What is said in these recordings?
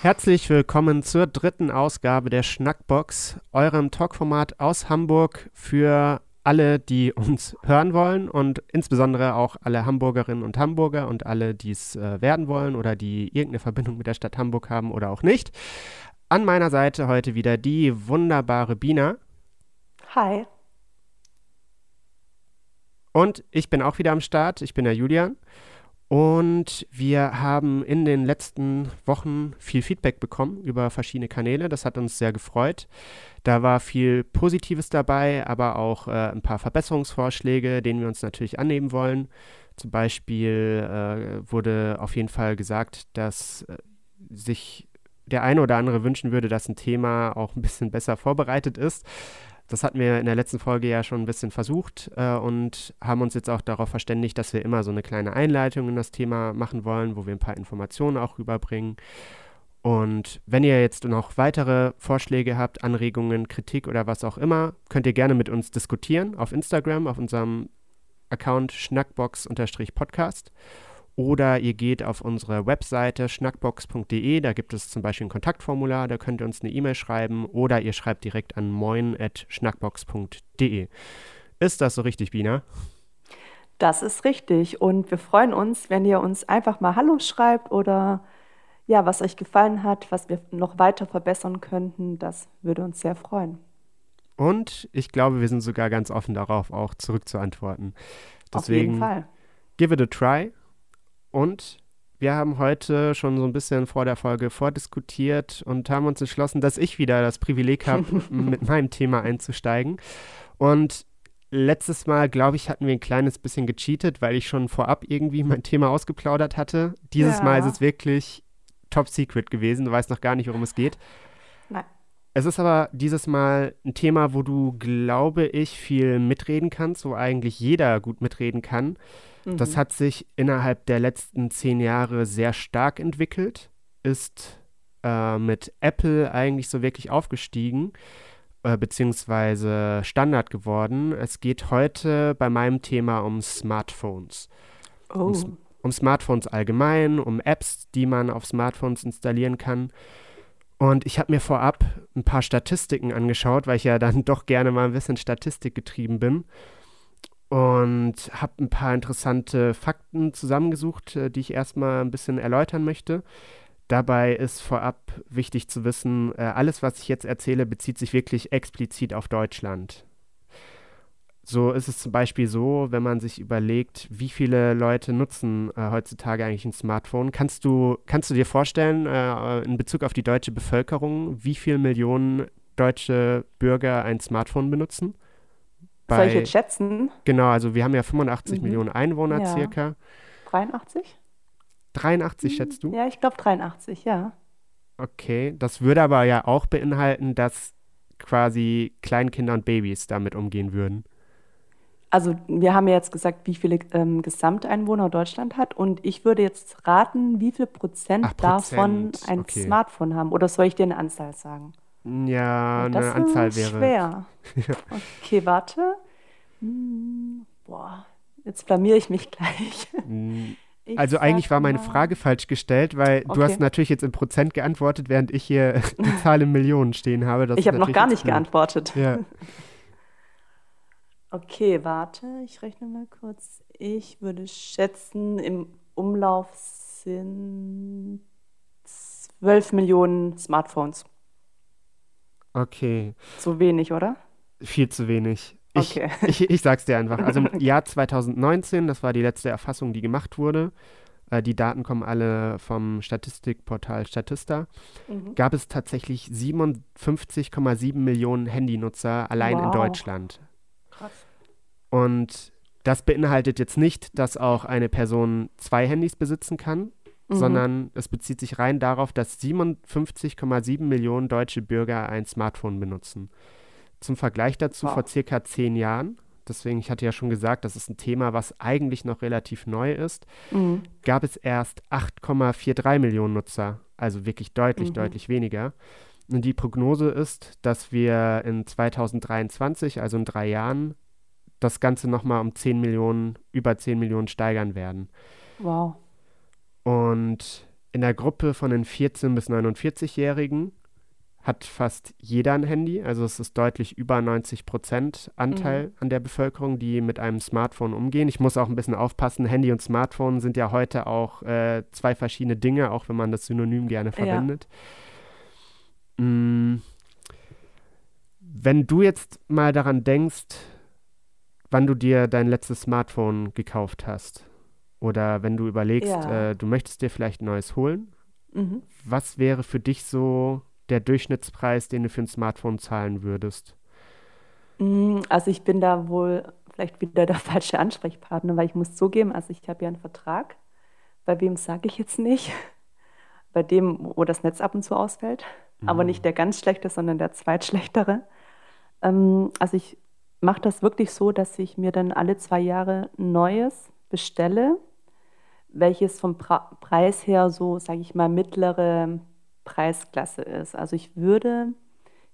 Herzlich willkommen zur dritten Ausgabe der Schnackbox, eurem Talkformat aus Hamburg für alle, die uns hören wollen und insbesondere auch alle Hamburgerinnen und Hamburger und alle, die es äh, werden wollen oder die irgendeine Verbindung mit der Stadt Hamburg haben oder auch nicht. An meiner Seite heute wieder die wunderbare Bina. Hi. Und ich bin auch wieder am Start. Ich bin der Julian. Und wir haben in den letzten Wochen viel Feedback bekommen über verschiedene Kanäle. Das hat uns sehr gefreut. Da war viel Positives dabei, aber auch äh, ein paar Verbesserungsvorschläge, denen wir uns natürlich annehmen wollen. Zum Beispiel äh, wurde auf jeden Fall gesagt, dass äh, sich der eine oder andere wünschen würde, dass ein Thema auch ein bisschen besser vorbereitet ist. Das hatten wir in der letzten Folge ja schon ein bisschen versucht äh, und haben uns jetzt auch darauf verständigt, dass wir immer so eine kleine Einleitung in das Thema machen wollen, wo wir ein paar Informationen auch rüberbringen. Und wenn ihr jetzt noch weitere Vorschläge habt, Anregungen, Kritik oder was auch immer, könnt ihr gerne mit uns diskutieren auf Instagram, auf unserem Account schnackbox-podcast. Oder ihr geht auf unsere Webseite schnackbox.de, da gibt es zum Beispiel ein Kontaktformular, da könnt ihr uns eine E-Mail schreiben oder ihr schreibt direkt an moin.schnackbox.de. Ist das so richtig, Bina? Das ist richtig und wir freuen uns, wenn ihr uns einfach mal Hallo schreibt oder ja, was euch gefallen hat, was wir noch weiter verbessern könnten. Das würde uns sehr freuen. Und ich glaube, wir sind sogar ganz offen darauf, auch zurückzuantworten. Deswegen, Auf jeden Fall. Give it a try und wir haben heute schon so ein bisschen vor der Folge vordiskutiert und haben uns entschlossen, dass ich wieder das Privileg habe, mit meinem Thema einzusteigen. Und letztes Mal, glaube ich, hatten wir ein kleines bisschen gecheatet, weil ich schon vorab irgendwie mein Thema ausgeplaudert hatte. Dieses ja. Mal ist es wirklich top secret gewesen. Du weißt noch gar nicht, worum es geht. Nein. Es ist aber dieses Mal ein Thema, wo du, glaube ich, viel mitreden kannst, wo eigentlich jeder gut mitreden kann. Das mhm. hat sich innerhalb der letzten zehn Jahre sehr stark entwickelt, ist äh, mit Apple eigentlich so wirklich aufgestiegen, äh, beziehungsweise Standard geworden. Es geht heute bei meinem Thema um Smartphones. Oh. Um, um Smartphones allgemein, um Apps, die man auf Smartphones installieren kann. Und ich habe mir vorab ein paar Statistiken angeschaut, weil ich ja dann doch gerne mal ein bisschen Statistik getrieben bin und habe ein paar interessante Fakten zusammengesucht, äh, die ich erstmal ein bisschen erläutern möchte. Dabei ist vorab wichtig zu wissen, äh, alles, was ich jetzt erzähle, bezieht sich wirklich explizit auf Deutschland. So ist es zum Beispiel so, wenn man sich überlegt, wie viele Leute nutzen äh, heutzutage eigentlich ein Smartphone. Kannst du, kannst du dir vorstellen, äh, in Bezug auf die deutsche Bevölkerung, wie viele Millionen deutsche Bürger ein Smartphone benutzen? Bei, Soll ich jetzt schätzen? Genau, also wir haben ja 85 mhm. Millionen Einwohner ja. circa. 83? 83 mhm. schätzt du? Ja, ich glaube 83, ja. Okay, das würde aber ja auch beinhalten, dass quasi Kleinkinder und Babys damit umgehen würden. Also wir haben ja jetzt gesagt, wie viele ähm, Gesamteinwohner Deutschland hat und ich würde jetzt raten, wie viel Prozent, Ach, davon ein okay. Smartphone haben. Oder soll ich dir eine Anzahl sagen? Ja, eine das Anzahl wäre. Schwer. okay, warte. Hm, boah, jetzt blamier ich mich gleich. Hm, ich also eigentlich war meine Frage falsch gestellt, weil okay. du hast natürlich jetzt in Prozent geantwortet, während ich hier die Zahl in Millionen stehen habe. Ich habe noch gar nicht geantwortet. Ja. okay, warte, ich rechne mal kurz. Ich würde schätzen, im Umlauf sind 12 Millionen Smartphones. Okay. Zu wenig, oder? Viel zu wenig. Ich, okay. ich, ich sag's dir einfach. Also im Jahr 2019, das war die letzte Erfassung, die gemacht wurde, äh, die Daten kommen alle vom Statistikportal Statista, mhm. gab es tatsächlich 57,7 Millionen Handynutzer allein wow. in Deutschland. Krass. Und das beinhaltet jetzt nicht, dass auch eine Person zwei Handys besitzen kann, mhm. sondern es bezieht sich rein darauf, dass 57,7 Millionen deutsche Bürger ein Smartphone benutzen. Zum Vergleich dazu, wow. vor circa zehn Jahren, deswegen, ich hatte ja schon gesagt, das ist ein Thema, was eigentlich noch relativ neu ist, mhm. gab es erst 8,43 Millionen Nutzer, also wirklich deutlich, mhm. deutlich weniger. Und die Prognose ist, dass wir in 2023, also in drei Jahren, das Ganze nochmal um 10 Millionen, über 10 Millionen steigern werden. Wow. Und in der Gruppe von den 14- bis 49-Jährigen hat fast jeder ein Handy. Also es ist deutlich über 90 Prozent Anteil mhm. an der Bevölkerung, die mit einem Smartphone umgehen. Ich muss auch ein bisschen aufpassen. Handy und Smartphone sind ja heute auch äh, zwei verschiedene Dinge, auch wenn man das Synonym gerne verwendet. Ja. Mm. Wenn du jetzt mal daran denkst, wann du dir dein letztes Smartphone gekauft hast, oder wenn du überlegst, ja. äh, du möchtest dir vielleicht ein neues holen, mhm. was wäre für dich so der Durchschnittspreis, den du für ein Smartphone zahlen würdest? Mm, also ich bin da wohl vielleicht wieder der falsche Ansprechpartner, weil ich muss zugeben, also ich habe ja einen Vertrag. Bei wem sage ich jetzt nicht? Bei dem, wo das Netz ab und zu ausfällt. Mhm. Aber nicht der ganz schlechte, sondern der zweitschlechtere. Ähm, also ich mache das wirklich so, dass ich mir dann alle zwei Jahre neues bestelle, welches vom pra Preis her so, sage ich mal, mittlere Preisklasse ist. Also ich würde,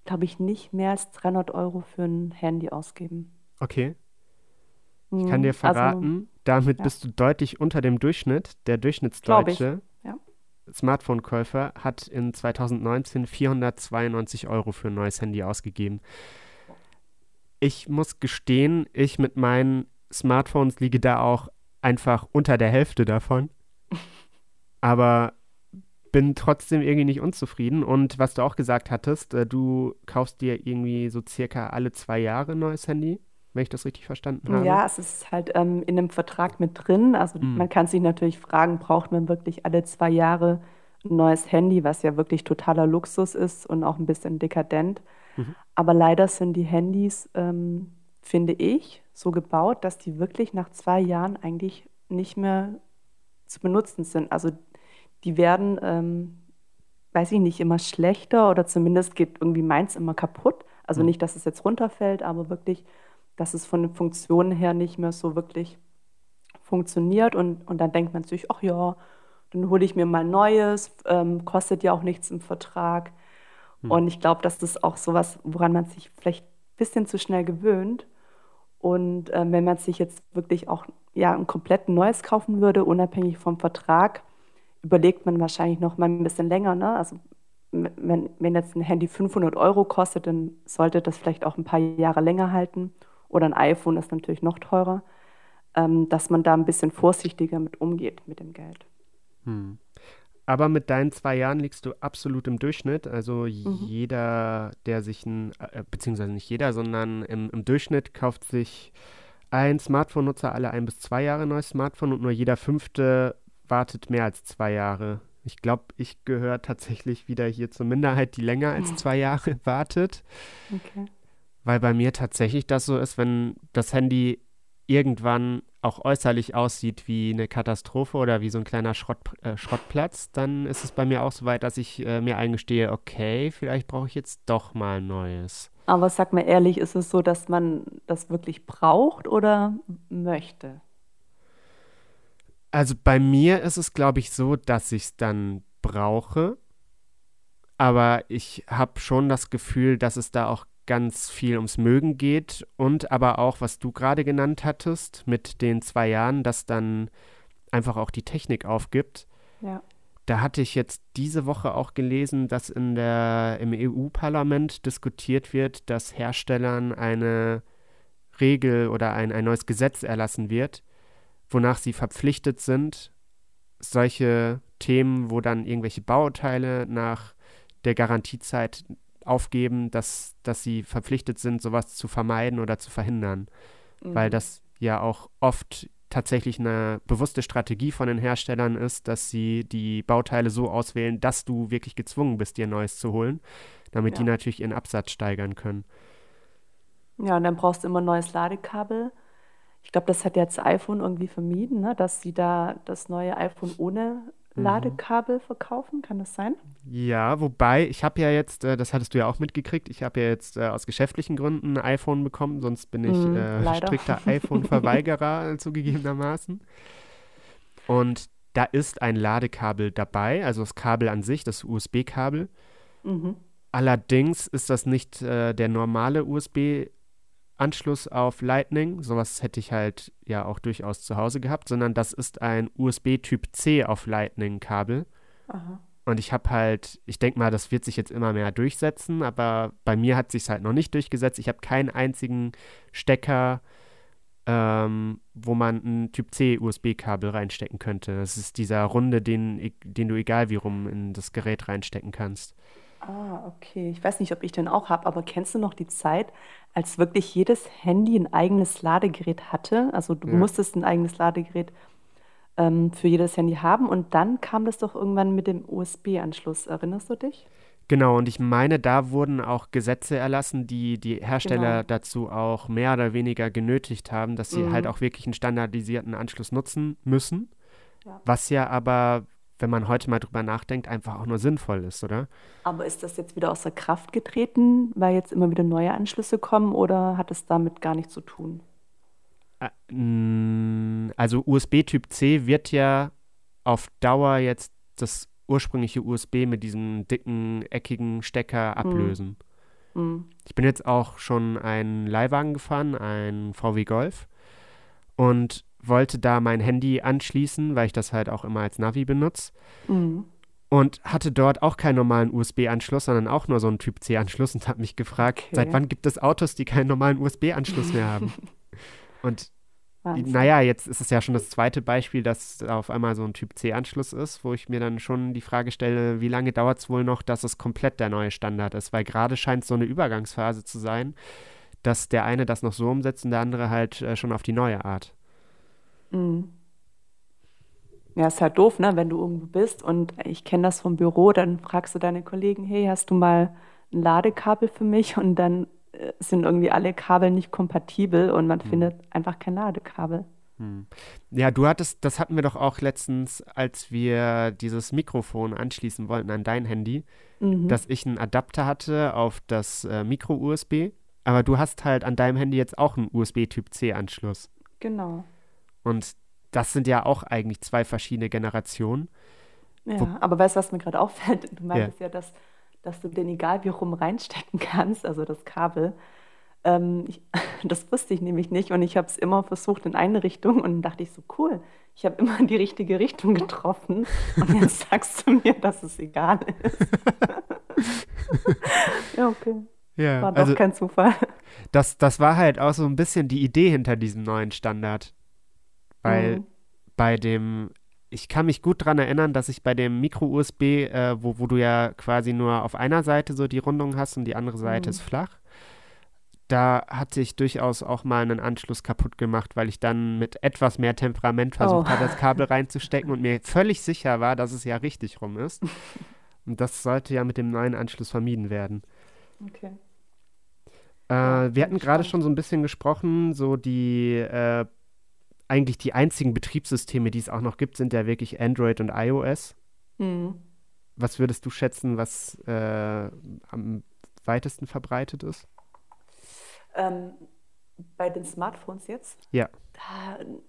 glaube ich, nicht mehr als 300 Euro für ein Handy ausgeben. Okay. Ich kann dir hm, also, verraten, also, damit ja. bist du deutlich unter dem Durchschnitt. Der Durchschnittsdeutsche ja. Smartphone-Käufer hat in 2019 492 Euro für ein neues Handy ausgegeben. Ich muss gestehen, ich mit meinen Smartphones liege da auch einfach unter der Hälfte davon. Aber bin trotzdem irgendwie nicht unzufrieden. Und was du auch gesagt hattest, äh, du kaufst dir irgendwie so circa alle zwei Jahre ein neues Handy, wenn ich das richtig verstanden habe. Ja, es ist halt ähm, in einem Vertrag mit drin. Also mhm. man kann sich natürlich fragen, braucht man wirklich alle zwei Jahre ein neues Handy, was ja wirklich totaler Luxus ist und auch ein bisschen dekadent. Mhm. Aber leider sind die Handys, ähm, finde ich, so gebaut, dass die wirklich nach zwei Jahren eigentlich nicht mehr zu benutzen sind. Also die werden, ähm, weiß ich nicht, immer schlechter oder zumindest geht irgendwie meins immer kaputt. Also mhm. nicht, dass es jetzt runterfällt, aber wirklich, dass es von den Funktionen her nicht mehr so wirklich funktioniert. Und, und dann denkt man sich, ach ja, dann hole ich mir mal Neues, ähm, kostet ja auch nichts im Vertrag. Mhm. Und ich glaube, das ist auch sowas, woran man sich vielleicht ein bisschen zu schnell gewöhnt. Und äh, wenn man sich jetzt wirklich auch ja, ein komplett neues kaufen würde, unabhängig vom Vertrag, überlegt man wahrscheinlich noch mal ein bisschen länger. Ne? Also wenn, wenn jetzt ein Handy 500 Euro kostet, dann sollte das vielleicht auch ein paar Jahre länger halten. Oder ein iPhone ist natürlich noch teurer, ähm, dass man da ein bisschen vorsichtiger mit umgeht mit dem Geld. Hm. Aber mit deinen zwei Jahren liegst du absolut im Durchschnitt. Also mhm. jeder, der sich ein, äh, beziehungsweise nicht jeder, sondern im, im Durchschnitt kauft sich ein Smartphone-Nutzer alle ein bis zwei Jahre neues Smartphone und nur jeder fünfte wartet mehr als zwei Jahre. Ich glaube, ich gehöre tatsächlich wieder hier zur Minderheit, die länger als zwei Jahre wartet. Okay. Weil bei mir tatsächlich das so ist, wenn das Handy irgendwann auch äußerlich aussieht wie eine Katastrophe oder wie so ein kleiner Schrott, äh, Schrottplatz, dann ist es bei mir auch so weit, dass ich äh, mir eingestehe, okay, vielleicht brauche ich jetzt doch mal ein neues. Aber sag mal ehrlich, ist es so, dass man das wirklich braucht oder möchte? Also bei mir ist es, glaube ich, so, dass ich es dann brauche. Aber ich habe schon das Gefühl, dass es da auch ganz viel ums Mögen geht und aber auch, was du gerade genannt hattest, mit den zwei Jahren, dass dann einfach auch die Technik aufgibt. Ja. Da hatte ich jetzt diese Woche auch gelesen, dass in der, im EU-Parlament diskutiert wird, dass Herstellern eine Regel oder ein, ein neues Gesetz erlassen wird, wonach sie verpflichtet sind, solche Themen, wo dann irgendwelche Bauteile nach der Garantiezeit aufgeben, dass, dass sie verpflichtet sind, sowas zu vermeiden oder zu verhindern. Mhm. Weil das ja auch oft tatsächlich eine bewusste Strategie von den Herstellern ist, dass sie die Bauteile so auswählen, dass du wirklich gezwungen bist, dir Neues zu holen, damit ja. die natürlich ihren Absatz steigern können. Ja, und dann brauchst du immer ein neues Ladekabel ich glaube, das hat jetzt iPhone irgendwie vermieden, ne? dass sie da das neue iPhone ohne. Ladekabel verkaufen. Kann das sein? Ja, wobei, ich habe ja jetzt, äh, das hattest du ja auch mitgekriegt, ich habe ja jetzt äh, aus geschäftlichen Gründen ein iPhone bekommen, sonst bin ich mm, äh, strikter iPhone-Verweigerer zugegebenermaßen. Und da ist ein Ladekabel dabei, also das Kabel an sich, das USB-Kabel. Mhm. Allerdings ist das nicht äh, der normale USB Anschluss auf Lightning, sowas hätte ich halt ja auch durchaus zu Hause gehabt, sondern das ist ein USB Typ C auf Lightning Kabel. Aha. Und ich habe halt, ich denke mal, das wird sich jetzt immer mehr durchsetzen, aber bei mir hat sich halt noch nicht durchgesetzt. Ich habe keinen einzigen Stecker, ähm, wo man ein Typ C USB-Kabel reinstecken könnte. Das ist dieser runde, den, den du egal wie rum in das Gerät reinstecken kannst. Ah, okay. Ich weiß nicht, ob ich den auch habe, aber kennst du noch die Zeit, als wirklich jedes Handy ein eigenes Ladegerät hatte? Also du ja. musstest ein eigenes Ladegerät ähm, für jedes Handy haben und dann kam das doch irgendwann mit dem USB-Anschluss. Erinnerst du dich? Genau, und ich meine, da wurden auch Gesetze erlassen, die die Hersteller genau. dazu auch mehr oder weniger genötigt haben, dass sie halt mhm. auch wirklich einen standardisierten Anschluss nutzen müssen. Ja. Was ja aber, wenn man heute mal drüber nachdenkt, einfach auch nur sinnvoll ist, oder? Aber ist das jetzt wieder außer Kraft getreten, weil jetzt immer wieder neue Anschlüsse kommen oder hat es damit gar nichts zu tun? Also USB Typ C wird ja auf Dauer jetzt das ursprüngliche USB mit diesem dicken, eckigen Stecker hm. ablösen. Mhm. Ich bin jetzt auch schon einen Leihwagen gefahren, ein VW Golf, und wollte da mein Handy anschließen, weil ich das halt auch immer als Navi benutze. Mhm. Und hatte dort auch keinen normalen USB-Anschluss, sondern auch nur so einen Typ C-Anschluss und habe mich gefragt, okay. seit wann gibt es Autos, die keinen normalen USB-Anschluss mehr haben? und Wahnsinn. Naja, jetzt ist es ja schon das zweite Beispiel, dass auf einmal so ein Typ C-Anschluss ist, wo ich mir dann schon die Frage stelle, wie lange dauert es wohl noch, dass es komplett der neue Standard ist? Weil gerade scheint es so eine Übergangsphase zu sein, dass der eine das noch so umsetzt und der andere halt äh, schon auf die neue Art. Mhm. Ja, ist halt doof, ne? Wenn du irgendwo bist und ich kenne das vom Büro, dann fragst du deine Kollegen, hey, hast du mal ein Ladekabel für mich? Und dann sind irgendwie alle Kabel nicht kompatibel und man hm. findet einfach kein Ladekabel. Hm. Ja, du hattest, das hatten wir doch auch letztens, als wir dieses Mikrofon anschließen wollten an dein Handy, mhm. dass ich einen Adapter hatte auf das äh, Micro-USB, aber du hast halt an deinem Handy jetzt auch einen USB-Typ-C-Anschluss. Genau. Und das sind ja auch eigentlich zwei verschiedene Generationen. Ja, Wo aber weißt du, was mir gerade auffällt? Du meintest ja, ja dass dass du den egal wie rum reinstecken kannst, also das Kabel. Ähm, ich, das wusste ich nämlich nicht und ich habe es immer versucht in eine Richtung und dann dachte ich so, cool, ich habe immer die richtige Richtung getroffen und jetzt sagst du mir, dass es egal ist. ja, okay. Ja, war doch also, kein Zufall. Das, das war halt auch so ein bisschen die Idee hinter diesem neuen Standard. Weil mhm. bei dem ich kann mich gut daran erinnern, dass ich bei dem Micro-USB, äh, wo, wo du ja quasi nur auf einer Seite so die Rundung hast und die andere Seite mhm. ist flach, da hatte ich durchaus auch mal einen Anschluss kaputt gemacht, weil ich dann mit etwas mehr Temperament versucht oh. habe, das Kabel reinzustecken und mir völlig sicher war, dass es ja richtig rum ist. Und das sollte ja mit dem neuen Anschluss vermieden werden. Okay. Äh, wir hatten gerade schon so ein bisschen gesprochen, so die äh, eigentlich die einzigen Betriebssysteme, die es auch noch gibt, sind ja wirklich Android und iOS. Mhm. Was würdest du schätzen, was äh, am weitesten verbreitet ist? Ähm, bei den Smartphones jetzt? Ja.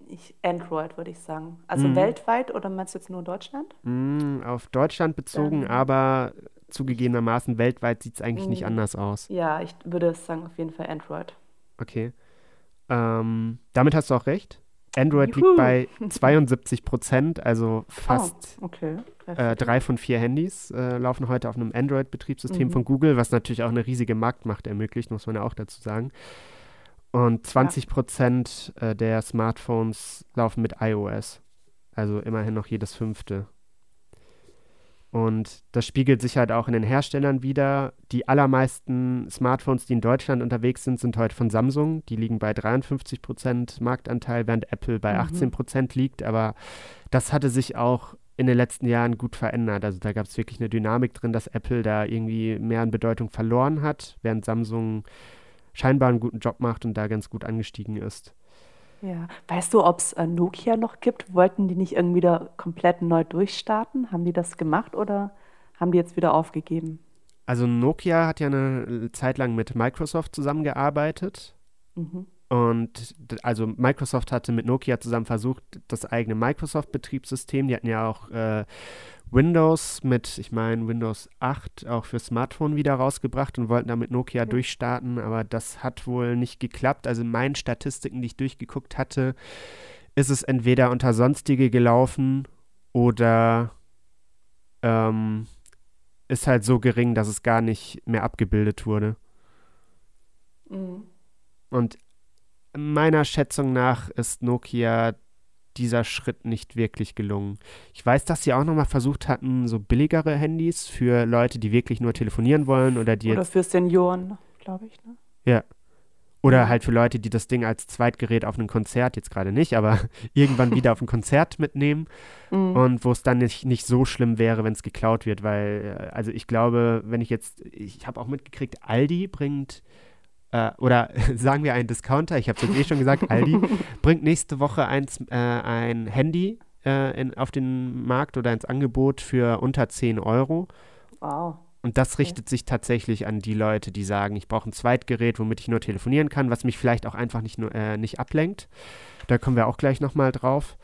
Ich, Android würde ich sagen. Also mhm. weltweit oder meinst du jetzt nur Deutschland? Mhm, auf Deutschland bezogen, Dann, aber zugegebenermaßen weltweit sieht es eigentlich nicht mhm. anders aus. Ja, ich würde sagen auf jeden Fall Android. Okay. Ähm, damit hast du auch recht. Android Juhu. liegt bei 72 Prozent, also fast oh, okay. äh, drei von vier Handys äh, laufen heute auf einem Android-Betriebssystem mhm. von Google, was natürlich auch eine riesige Marktmacht ermöglicht, muss man ja auch dazu sagen. Und 20 Prozent ja. äh, der Smartphones laufen mit iOS, also immerhin noch jedes fünfte. Und das spiegelt sich halt auch in den Herstellern wieder. Die allermeisten Smartphones, die in Deutschland unterwegs sind, sind heute von Samsung. Die liegen bei 53 Prozent Marktanteil, während Apple bei mhm. 18 Prozent liegt. Aber das hatte sich auch in den letzten Jahren gut verändert. Also da gab es wirklich eine Dynamik drin, dass Apple da irgendwie mehr an Bedeutung verloren hat, während Samsung scheinbar einen guten Job macht und da ganz gut angestiegen ist. Ja. Weißt du, ob es äh, Nokia noch gibt? Wollten die nicht irgendwie da komplett neu durchstarten? Haben die das gemacht oder haben die jetzt wieder aufgegeben? Also Nokia hat ja eine Zeit lang mit Microsoft zusammengearbeitet. Mhm. Und also Microsoft hatte mit Nokia zusammen versucht, das eigene Microsoft-Betriebssystem, die hatten ja auch äh, Windows mit, ich meine, Windows 8 auch für Smartphone wieder rausgebracht und wollten damit Nokia ja. durchstarten, aber das hat wohl nicht geklappt. Also in meinen Statistiken, die ich durchgeguckt hatte, ist es entweder unter sonstige gelaufen oder ähm, ist halt so gering, dass es gar nicht mehr abgebildet wurde. Mhm. Und meiner Schätzung nach ist Nokia dieser Schritt nicht wirklich gelungen. Ich weiß, dass sie auch nochmal versucht hatten, so billigere Handys für Leute, die wirklich nur telefonieren wollen oder die Oder für Senioren, glaube ich. Ne? Ja. Oder halt für Leute, die das Ding als Zweitgerät auf einem Konzert, jetzt gerade nicht, aber irgendwann wieder auf ein Konzert mitnehmen. Mhm. Und wo es dann nicht, nicht so schlimm wäre, wenn es geklaut wird, weil, äh, also ich glaube, wenn ich jetzt, ich habe auch mitgekriegt, Aldi bringt äh, oder sagen wir ein Discounter, ich habe es jetzt eh schon gesagt, Aldi, bringt nächste Woche eins, äh, ein Handy äh, in, auf den Markt oder ins Angebot für unter 10 Euro. Wow. Und das richtet sich tatsächlich an die Leute, die sagen, ich brauche ein Zweitgerät, womit ich nur telefonieren kann, was mich vielleicht auch einfach nicht, nur, äh, nicht ablenkt. Da kommen wir auch gleich nochmal drauf.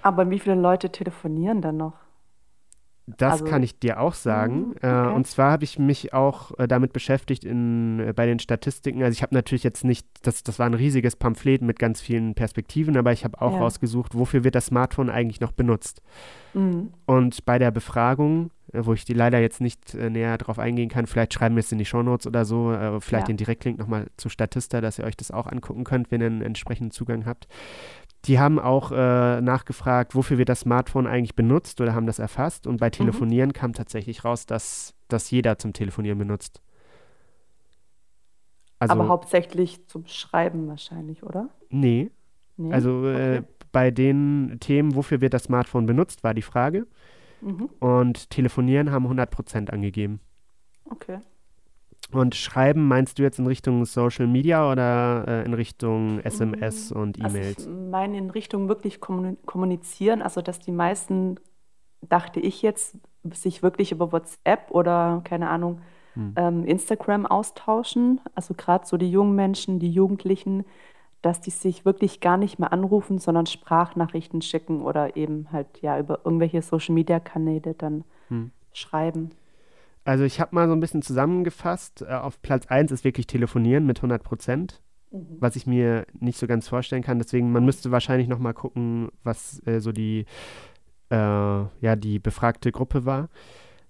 Aber wie viele Leute telefonieren dann noch? Das also, kann ich dir auch sagen. Mhm, äh, okay. und zwar habe ich mich auch äh, damit beschäftigt in, äh, bei den Statistiken. Also ich habe natürlich jetzt nicht, das, das war ein riesiges Pamphlet mit ganz vielen Perspektiven, aber ich habe auch ja. rausgesucht, wofür wird das Smartphone eigentlich noch benutzt. Mhm. Und bei der Befragung, wo ich die leider jetzt nicht näher drauf eingehen kann, vielleicht schreiben wir es in die Shownotes oder so, vielleicht ja. den Direktlink nochmal zu Statista, dass ihr euch das auch angucken könnt, wenn ihr einen entsprechenden Zugang habt. Die haben auch äh, nachgefragt, wofür wird das Smartphone eigentlich benutzt oder haben das erfasst. Und bei mhm. Telefonieren mhm. kam tatsächlich raus, dass das jeder zum Telefonieren benutzt. Also, Aber hauptsächlich zum Schreiben wahrscheinlich, oder? Nee. nee? Also äh, bei den Themen, wofür wird das Smartphone benutzt, war die Frage. Mhm. Und Telefonieren haben 100% angegeben. Okay. Und schreiben meinst du jetzt in Richtung Social Media oder äh, in Richtung SMS mm, und E-Mails? Also ich meine in Richtung wirklich kommunizieren, also dass die meisten, dachte ich jetzt, sich wirklich über WhatsApp oder keine Ahnung, hm. ähm, Instagram austauschen. Also gerade so die jungen Menschen, die Jugendlichen, dass die sich wirklich gar nicht mehr anrufen, sondern Sprachnachrichten schicken oder eben halt ja über irgendwelche Social Media Kanäle dann hm. schreiben. Also ich habe mal so ein bisschen zusammengefasst. Äh, auf Platz 1 ist wirklich Telefonieren mit 100 Prozent, mhm. was ich mir nicht so ganz vorstellen kann. Deswegen, man müsste wahrscheinlich noch mal gucken, was äh, so die, äh, ja, die befragte Gruppe war.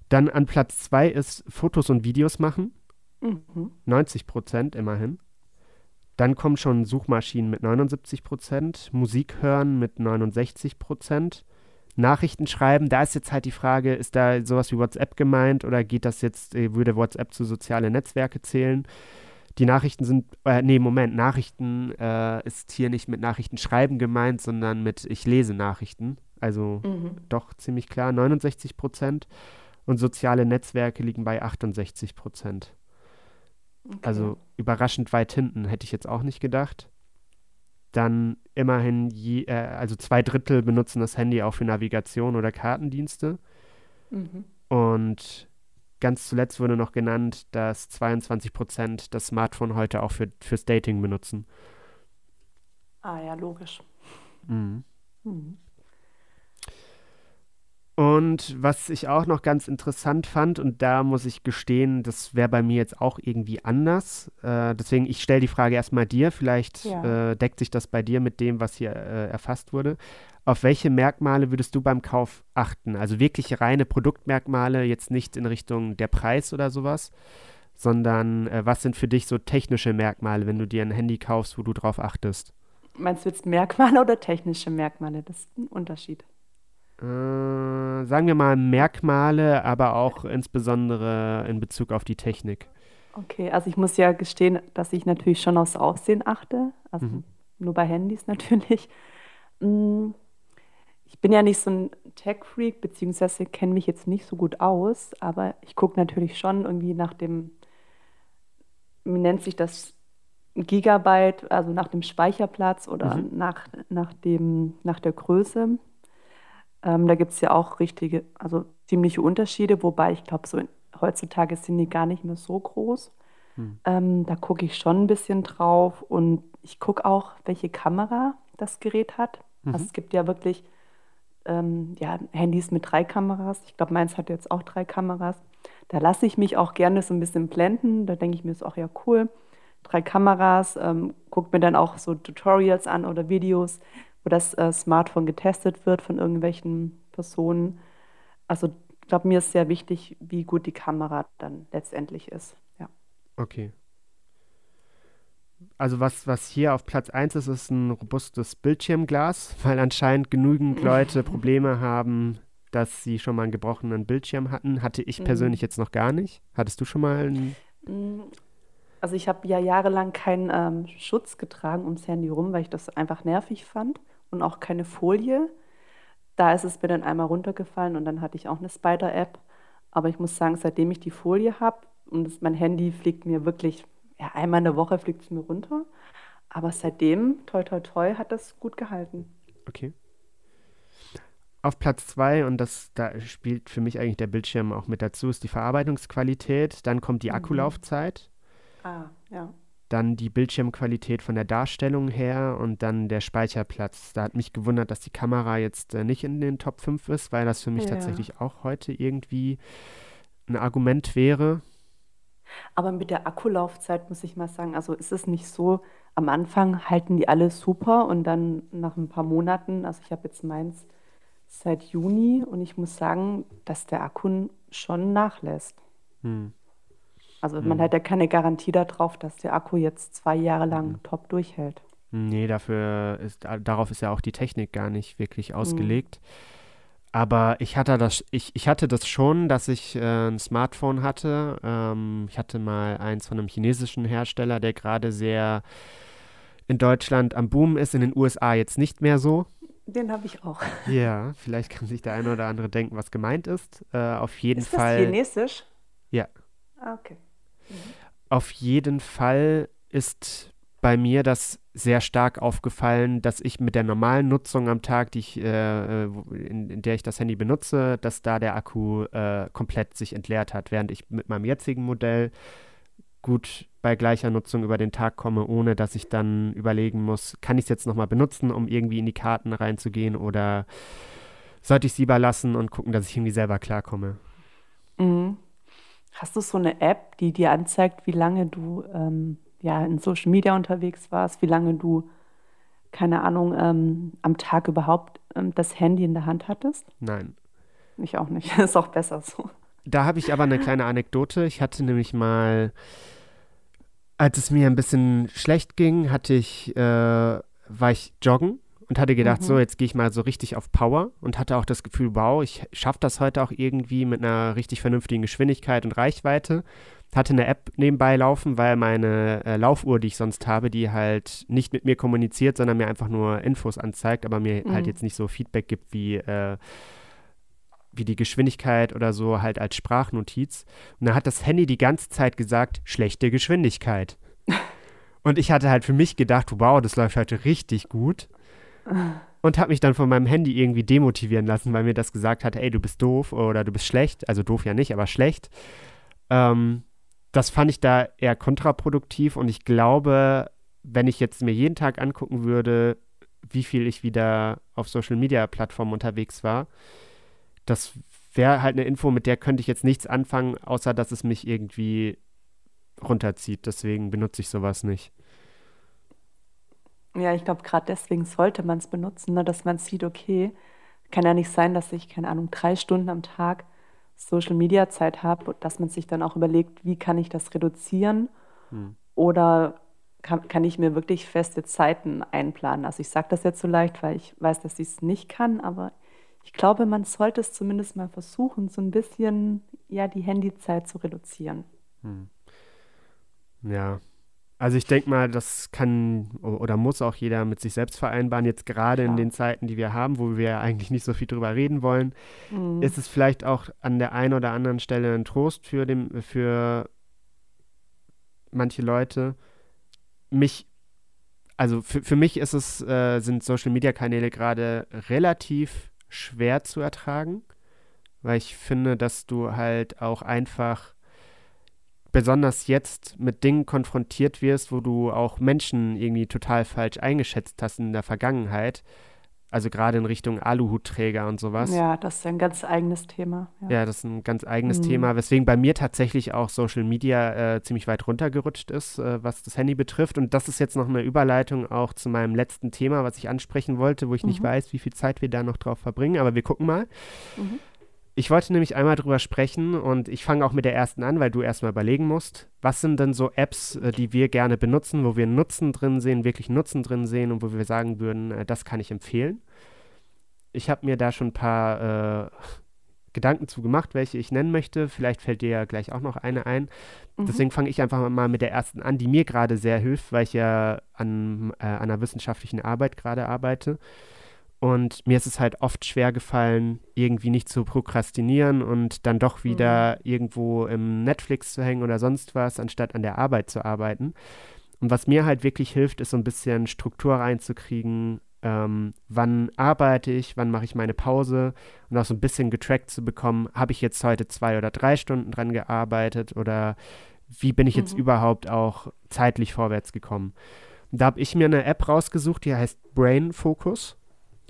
Dann an Platz 2 ist Fotos und Videos machen. Mhm. 90 Prozent immerhin. Dann kommen schon Suchmaschinen mit 79 Prozent, Musik hören mit 69 Prozent. Nachrichten schreiben, da ist jetzt halt die Frage, ist da sowas wie WhatsApp gemeint oder geht das jetzt, äh, würde WhatsApp zu soziale Netzwerke zählen? Die Nachrichten sind, äh, nee, Moment, Nachrichten äh, ist hier nicht mit Nachrichten schreiben gemeint, sondern mit ich lese Nachrichten. Also mhm. doch ziemlich klar, 69 Prozent. Und soziale Netzwerke liegen bei 68 Prozent. Okay. Also überraschend weit hinten, hätte ich jetzt auch nicht gedacht dann immerhin, je, äh, also zwei Drittel benutzen das Handy auch für Navigation oder Kartendienste. Mhm. Und ganz zuletzt wurde noch genannt, dass 22 Prozent das Smartphone heute auch für, fürs Dating benutzen. Ah ja, logisch. Mhm. Mhm. Und was ich auch noch ganz interessant fand, und da muss ich gestehen, das wäre bei mir jetzt auch irgendwie anders. Äh, deswegen, ich stelle die Frage erstmal dir. Vielleicht ja. äh, deckt sich das bei dir mit dem, was hier äh, erfasst wurde. Auf welche Merkmale würdest du beim Kauf achten? Also wirklich reine Produktmerkmale, jetzt nicht in Richtung der Preis oder sowas, sondern äh, was sind für dich so technische Merkmale, wenn du dir ein Handy kaufst, wo du drauf achtest? Meinst du jetzt Merkmale oder technische Merkmale? Das ist ein Unterschied äh, sagen wir mal, Merkmale, aber auch insbesondere in Bezug auf die Technik? Okay, also ich muss ja gestehen, dass ich natürlich schon aufs Aussehen achte, also mhm. nur bei Handys natürlich. Mm, ich bin ja nicht so ein Tech-Freak, beziehungsweise kenne mich jetzt nicht so gut aus, aber ich gucke natürlich schon irgendwie nach dem, wie nennt sich das, Gigabyte, also nach dem Speicherplatz oder mhm. nach, nach, dem, nach der Größe. Ähm, da gibt es ja auch richtige, also ziemliche Unterschiede, wobei ich glaube, so in, heutzutage sind die gar nicht mehr so groß. Hm. Ähm, da gucke ich schon ein bisschen drauf und ich gucke auch, welche Kamera das Gerät hat. Mhm. Also es gibt ja wirklich ähm, ja, Handys mit drei Kameras. Ich glaube, meins hat jetzt auch drei Kameras. Da lasse ich mich auch gerne so ein bisschen blenden. Da denke ich mir, ist auch ja cool. Drei Kameras, ähm, gucke mir dann auch so Tutorials an oder Videos, wo das äh, Smartphone getestet wird von irgendwelchen Personen. Also ich glaube, mir ist sehr wichtig, wie gut die Kamera dann letztendlich ist. Ja. Okay. Also was, was hier auf Platz 1 ist, ist ein robustes Bildschirmglas, weil anscheinend genügend Leute Probleme haben, dass sie schon mal einen gebrochenen Bildschirm hatten. Hatte ich persönlich jetzt noch gar nicht. Hattest du schon mal einen? Mm, also ich habe ja jahrelang keinen ähm, Schutz getragen ums Handy rum, weil ich das einfach nervig fand und auch keine Folie. Da ist es mir dann einmal runtergefallen und dann hatte ich auch eine Spider-App. Aber ich muss sagen, seitdem ich die Folie habe und mein Handy fliegt mir wirklich, ja, einmal in der Woche fliegt es mir runter. Aber seitdem, toi, toi, toi, hat das gut gehalten. Okay. Auf Platz zwei, und das da spielt für mich eigentlich der Bildschirm auch mit dazu, ist die Verarbeitungsqualität. Dann kommt die Mhm. Akkulaufzeit. Ah, ja. Dann die Bildschirmqualität von der Darstellung her und dann der Speicherplatz. Da hat mich gewundert, dass die Kamera jetzt äh, nicht in den Top 5 ist, weil das für mich Ja. tatsächlich auch heute irgendwie ein Argument wäre. Aber mit der Akkulaufzeit muss ich mal sagen, also ist es nicht so, am Anfang halten die alle super und dann nach ein paar Monaten, also ich habe jetzt meins seit Juni und ich muss sagen, dass der Akku schon nachlässt. Hm. Also man hat ja keine Garantie darauf, dass der Akku jetzt zwei Jahre lang top durchhält. Nee, dafür ist, da- darauf ist ja auch die Technik gar nicht wirklich ausgelegt. Aber ich hatte das, ich, ich hatte das schon, dass ich äh, ein Smartphone hatte. Ähm, ich hatte mal eins von einem chinesischen Hersteller, der gerade sehr in Deutschland am Boom ist, in den USA jetzt nicht mehr so. Den habe ich auch. Ja, vielleicht kann sich der eine oder andere denken, was gemeint ist. Äh, auf jeden Ist das Fall. chinesisch? Ja. Ah, okay. Auf jeden Fall ist bei mir das sehr stark aufgefallen, dass ich mit der normalen Nutzung am Tag, die ich, äh, äh, in, in der ich das Handy benutze, dass da der Akku äh, komplett sich entleert hat, während ich mit meinem jetzigen Modell gut bei gleicher Nutzung über den Tag komme, ohne dass ich dann überlegen muss, kann ich es jetzt nochmal benutzen, um irgendwie in die Karten reinzugehen oder sollte ich es lieber lassen und gucken, dass ich irgendwie selber klarkomme. Mhm. Hast du so eine App, die dir anzeigt, wie lange du ähm, ja, in Social Media unterwegs warst, wie lange du, keine Ahnung, ähm, am Tag überhaupt ähm, das Handy in der Hand hattest? Nein. Ich auch nicht. Ist auch besser so. Da habe ich aber eine kleine Anekdote. Ich hatte nämlich mal, als es mir ein bisschen schlecht ging, hatte ich, äh, war ich joggen und hatte gedacht, Mhm. so, jetzt gehe ich mal so richtig auf Power und hatte auch das Gefühl, wow, ich schaffe das heute auch irgendwie mit einer richtig vernünftigen Geschwindigkeit und Reichweite. Hatte eine App nebenbei laufen, weil meine äh, Laufuhr, die ich sonst habe, die halt nicht mit mir kommuniziert, sondern mir einfach nur Infos anzeigt, aber mir halt Mhm. jetzt nicht so Feedback gibt wie, äh, wie die Geschwindigkeit oder so halt als Sprachnotiz. Und da hat das Handy die ganze Zeit gesagt, schlechte Geschwindigkeit. Und ich hatte halt für mich gedacht, wow, das läuft heute richtig gut. Und habe mich dann von meinem Handy irgendwie demotivieren lassen, weil mir das gesagt hat, ey, du bist doof oder du bist schlecht. Also doof ja nicht, aber schlecht. Ähm, das fand ich da eher kontraproduktiv und ich glaube, wenn ich jetzt mir jeden Tag angucken würde, wie viel ich wieder auf Social Media Plattformen unterwegs war, das wäre halt eine Info, mit der könnte ich jetzt nichts anfangen, außer dass es mich irgendwie runterzieht. Deswegen benutze ich sowas nicht. Ja, ich glaube, gerade deswegen sollte man es benutzen, ne, dass man sieht, okay, kann ja nicht sein, dass ich, keine Ahnung, drei Stunden am Tag Social Media Zeit habe, dass man sich dann auch überlegt, wie kann ich das reduzieren Hm. oder kann, kann ich mir wirklich feste Zeiten einplanen. Also ich sage das jetzt so leicht, weil ich weiß, dass ich es nicht kann, aber ich glaube, man sollte es zumindest mal versuchen, so ein bisschen ja die Handyzeit zu reduzieren. Ja. Also ich denke mal, das kann oder muss auch jeder mit sich selbst vereinbaren. Jetzt gerade in Klar. den Zeiten, die wir haben, wo wir ja eigentlich nicht so viel drüber reden wollen, Mhm. ist es vielleicht auch an der einen oder anderen Stelle ein Trost für, dem, für manche Leute. Mich, also für, für mich ist es, äh, sind Social Media Kanäle gerade relativ schwer zu ertragen, weil ich finde, dass du halt auch einfach besonders jetzt mit Dingen konfrontiert wirst, wo du auch Menschen irgendwie total falsch eingeschätzt hast in der Vergangenheit. Also gerade in Richtung Aluhutträger und sowas. Ja, das ist ein ganz eigenes Thema. Ja. Ja, das ist ein ganz eigenes Mhm. Thema, weswegen bei mir tatsächlich auch Social Media äh, ziemlich weit runtergerutscht ist, äh, was das Handy betrifft. Und das ist jetzt noch eine Überleitung auch zu meinem letzten Thema, was ich ansprechen wollte, wo ich nicht Mhm. weiß, wie viel Zeit wir da noch drauf verbringen, aber wir gucken mal. Mhm. Ich wollte nämlich einmal drüber sprechen und ich fange auch mit der ersten an, weil du erstmal überlegen musst, was sind denn so Apps, äh, die wir gerne benutzen, wo wir Nutzen drin sehen, wirklich Nutzen drin sehen und wo wir sagen würden, äh, das kann ich empfehlen. Ich habe mir da schon ein paar äh, Gedanken zu gemacht, welche ich nennen möchte. Vielleicht fällt dir ja gleich auch noch eine ein. Mhm. Deswegen fange ich einfach mal mit der ersten an, die mir gerade sehr hilft, weil ich ja an, äh, einer wissenschaftlichen Arbeit gerade arbeite. Und mir ist es halt oft schwer gefallen, irgendwie nicht zu prokrastinieren und dann doch wieder mhm. irgendwo im Netflix zu hängen oder sonst was, anstatt an der Arbeit zu arbeiten. Und was mir halt wirklich hilft, ist so ein bisschen Struktur reinzukriegen, ähm, wann arbeite ich, wann mache ich meine Pause und auch so ein bisschen getrackt zu bekommen, habe ich jetzt heute zwei oder drei Stunden dran gearbeitet oder wie bin ich jetzt mhm. überhaupt auch zeitlich vorwärts gekommen. Und da habe ich mir eine App rausgesucht, die heißt Brain Focus.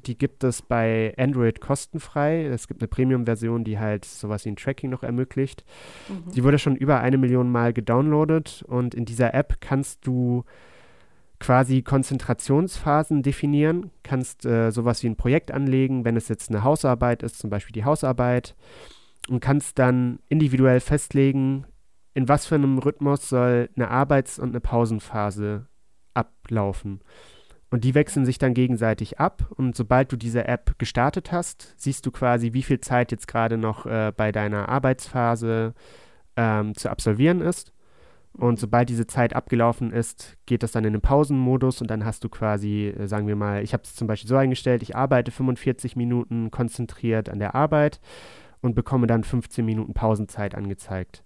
Die gibt es bei Android kostenfrei. Es gibt eine Premium-Version, die halt sowas wie ein Tracking noch ermöglicht. Mhm. Die wurde schon über eine Million Mal gedownloadet und in dieser App kannst du quasi Konzentrationsphasen definieren, kannst äh, sowas wie ein Projekt anlegen, wenn es jetzt eine Hausarbeit ist, zum Beispiel die Hausarbeit, und kannst dann individuell festlegen, in was für einem Rhythmus soll eine Arbeits- und eine Pausenphase ablaufen. Und die wechseln sich dann gegenseitig ab. Und sobald du diese App gestartet hast, siehst du quasi, wie viel Zeit jetzt gerade noch äh, bei deiner Arbeitsphase ähm, zu absolvieren ist. Und sobald diese Zeit abgelaufen ist, geht das dann in den Pausenmodus und dann hast du quasi, äh, sagen wir mal, ich habe es zum Beispiel so eingestellt, ich arbeite 45 Minuten konzentriert an der Arbeit und bekomme dann 15 Minuten Pausenzeit angezeigt.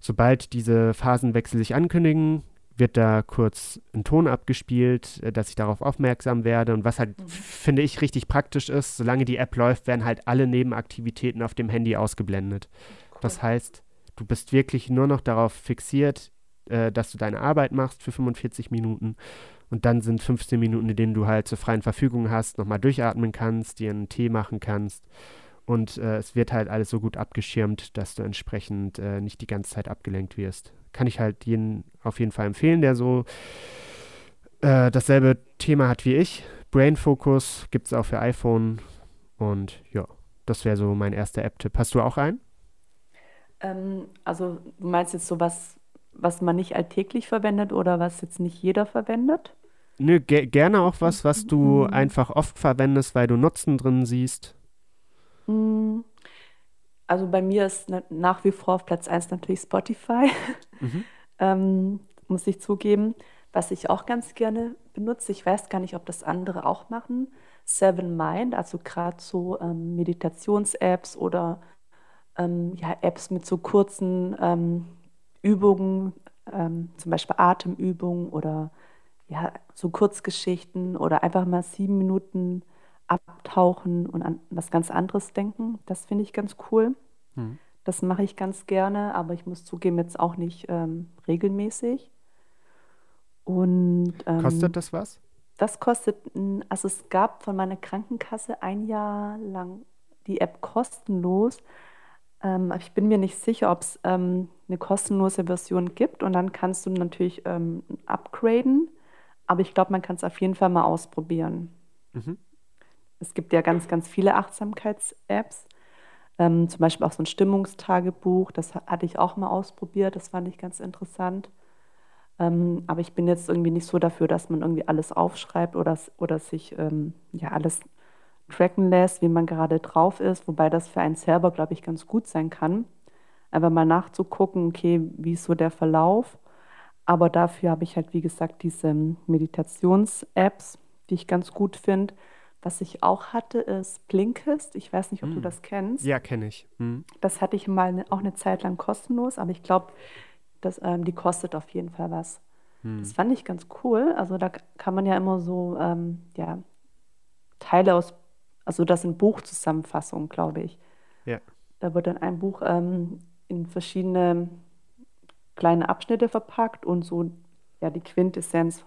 Sobald diese Phasenwechsel sich ankündigen, wird da kurz ein Ton abgespielt, äh, dass ich darauf aufmerksam werde. Und was halt, mhm. finde ich, richtig praktisch ist, solange die App läuft, werden halt alle Nebenaktivitäten auf dem Handy ausgeblendet. Cool. Das heißt, du bist wirklich nur noch darauf fixiert, äh, dass du deine Arbeit machst für 45 Minuten. Und dann sind 15 Minuten, in denen du halt zur freien Verfügung hast, nochmal durchatmen kannst, dir einen Tee machen kannst. Und äh, es wird halt alles so gut abgeschirmt, dass du entsprechend äh, nicht die ganze Zeit abgelenkt wirst kann ich halt jeden auf jeden Fall empfehlen, der so äh, dasselbe Thema hat wie ich. Brain Focus gibt es auch für iPhone. Und ja, das wäre so mein erster App-Tipp. Hast du auch einen? Ähm, also du meinst jetzt so was, was man nicht alltäglich verwendet oder was jetzt nicht jeder verwendet? Nö, ge gerne auch was, was du mhm. einfach oft verwendest, weil du Nutzen drin siehst. Mhm. Also bei mir ist nach wie vor auf Platz 1 natürlich Spotify, mhm. ähm, muss ich zugeben. Was ich auch ganz gerne benutze, ich weiß gar nicht, ob das andere auch machen, Seven Mind, also gerade so ähm, Meditations-Apps oder ähm, ja, Apps mit so kurzen ähm, Übungen, ähm, zum Beispiel Atemübungen oder ja, so Kurzgeschichten oder einfach mal sieben Minuten abtauchen und an was ganz anderes denken. Das finde ich ganz cool. Hm. Das mache ich ganz gerne, aber ich muss zugeben, jetzt auch nicht ähm, regelmäßig. Und, ähm, kostet das was? Das kostet, also es gab von meiner Krankenkasse ein Jahr lang die App kostenlos. Ähm, ich bin mir nicht sicher, ob es ähm, eine kostenlose Version gibt und dann kannst du natürlich ähm, upgraden. Aber ich glaube, man kann es auf jeden Fall mal ausprobieren. Mhm es gibt ja ganz, ganz viele Achtsamkeits-Apps. Ähm, zum Beispiel auch so ein Stimmungstagebuch, das hatte ich auch mal ausprobiert, das fand ich ganz interessant. Ähm, aber ich bin jetzt irgendwie nicht so dafür, dass man irgendwie alles aufschreibt oder, oder sich ähm, ja alles tracken lässt, wie man gerade drauf ist, wobei das für einen selber, glaube ich, ganz gut sein kann. Einfach mal nachzugucken, okay, wie ist so der Verlauf. Aber dafür habe ich halt, wie gesagt, diese Meditations-Apps, die ich ganz gut finde was ich auch hatte, ist Blinkist. Ich weiß nicht, ob mm. du hm. das kennst. Ja, kenne ich. Mm. Das hatte ich mal ne, auch eine Zeit lang kostenlos, aber ich glaube, ähm, die kostet auf jeden Fall was. Mm. Das fand ich ganz cool. Also da kann man ja immer so ähm, ja, Teile aus, also das sind Buchzusammenfassungen, glaube ich. Ja. Da wird dann ein Buch ähm, in verschiedene kleine Abschnitte verpackt und so ja, die Quintessenz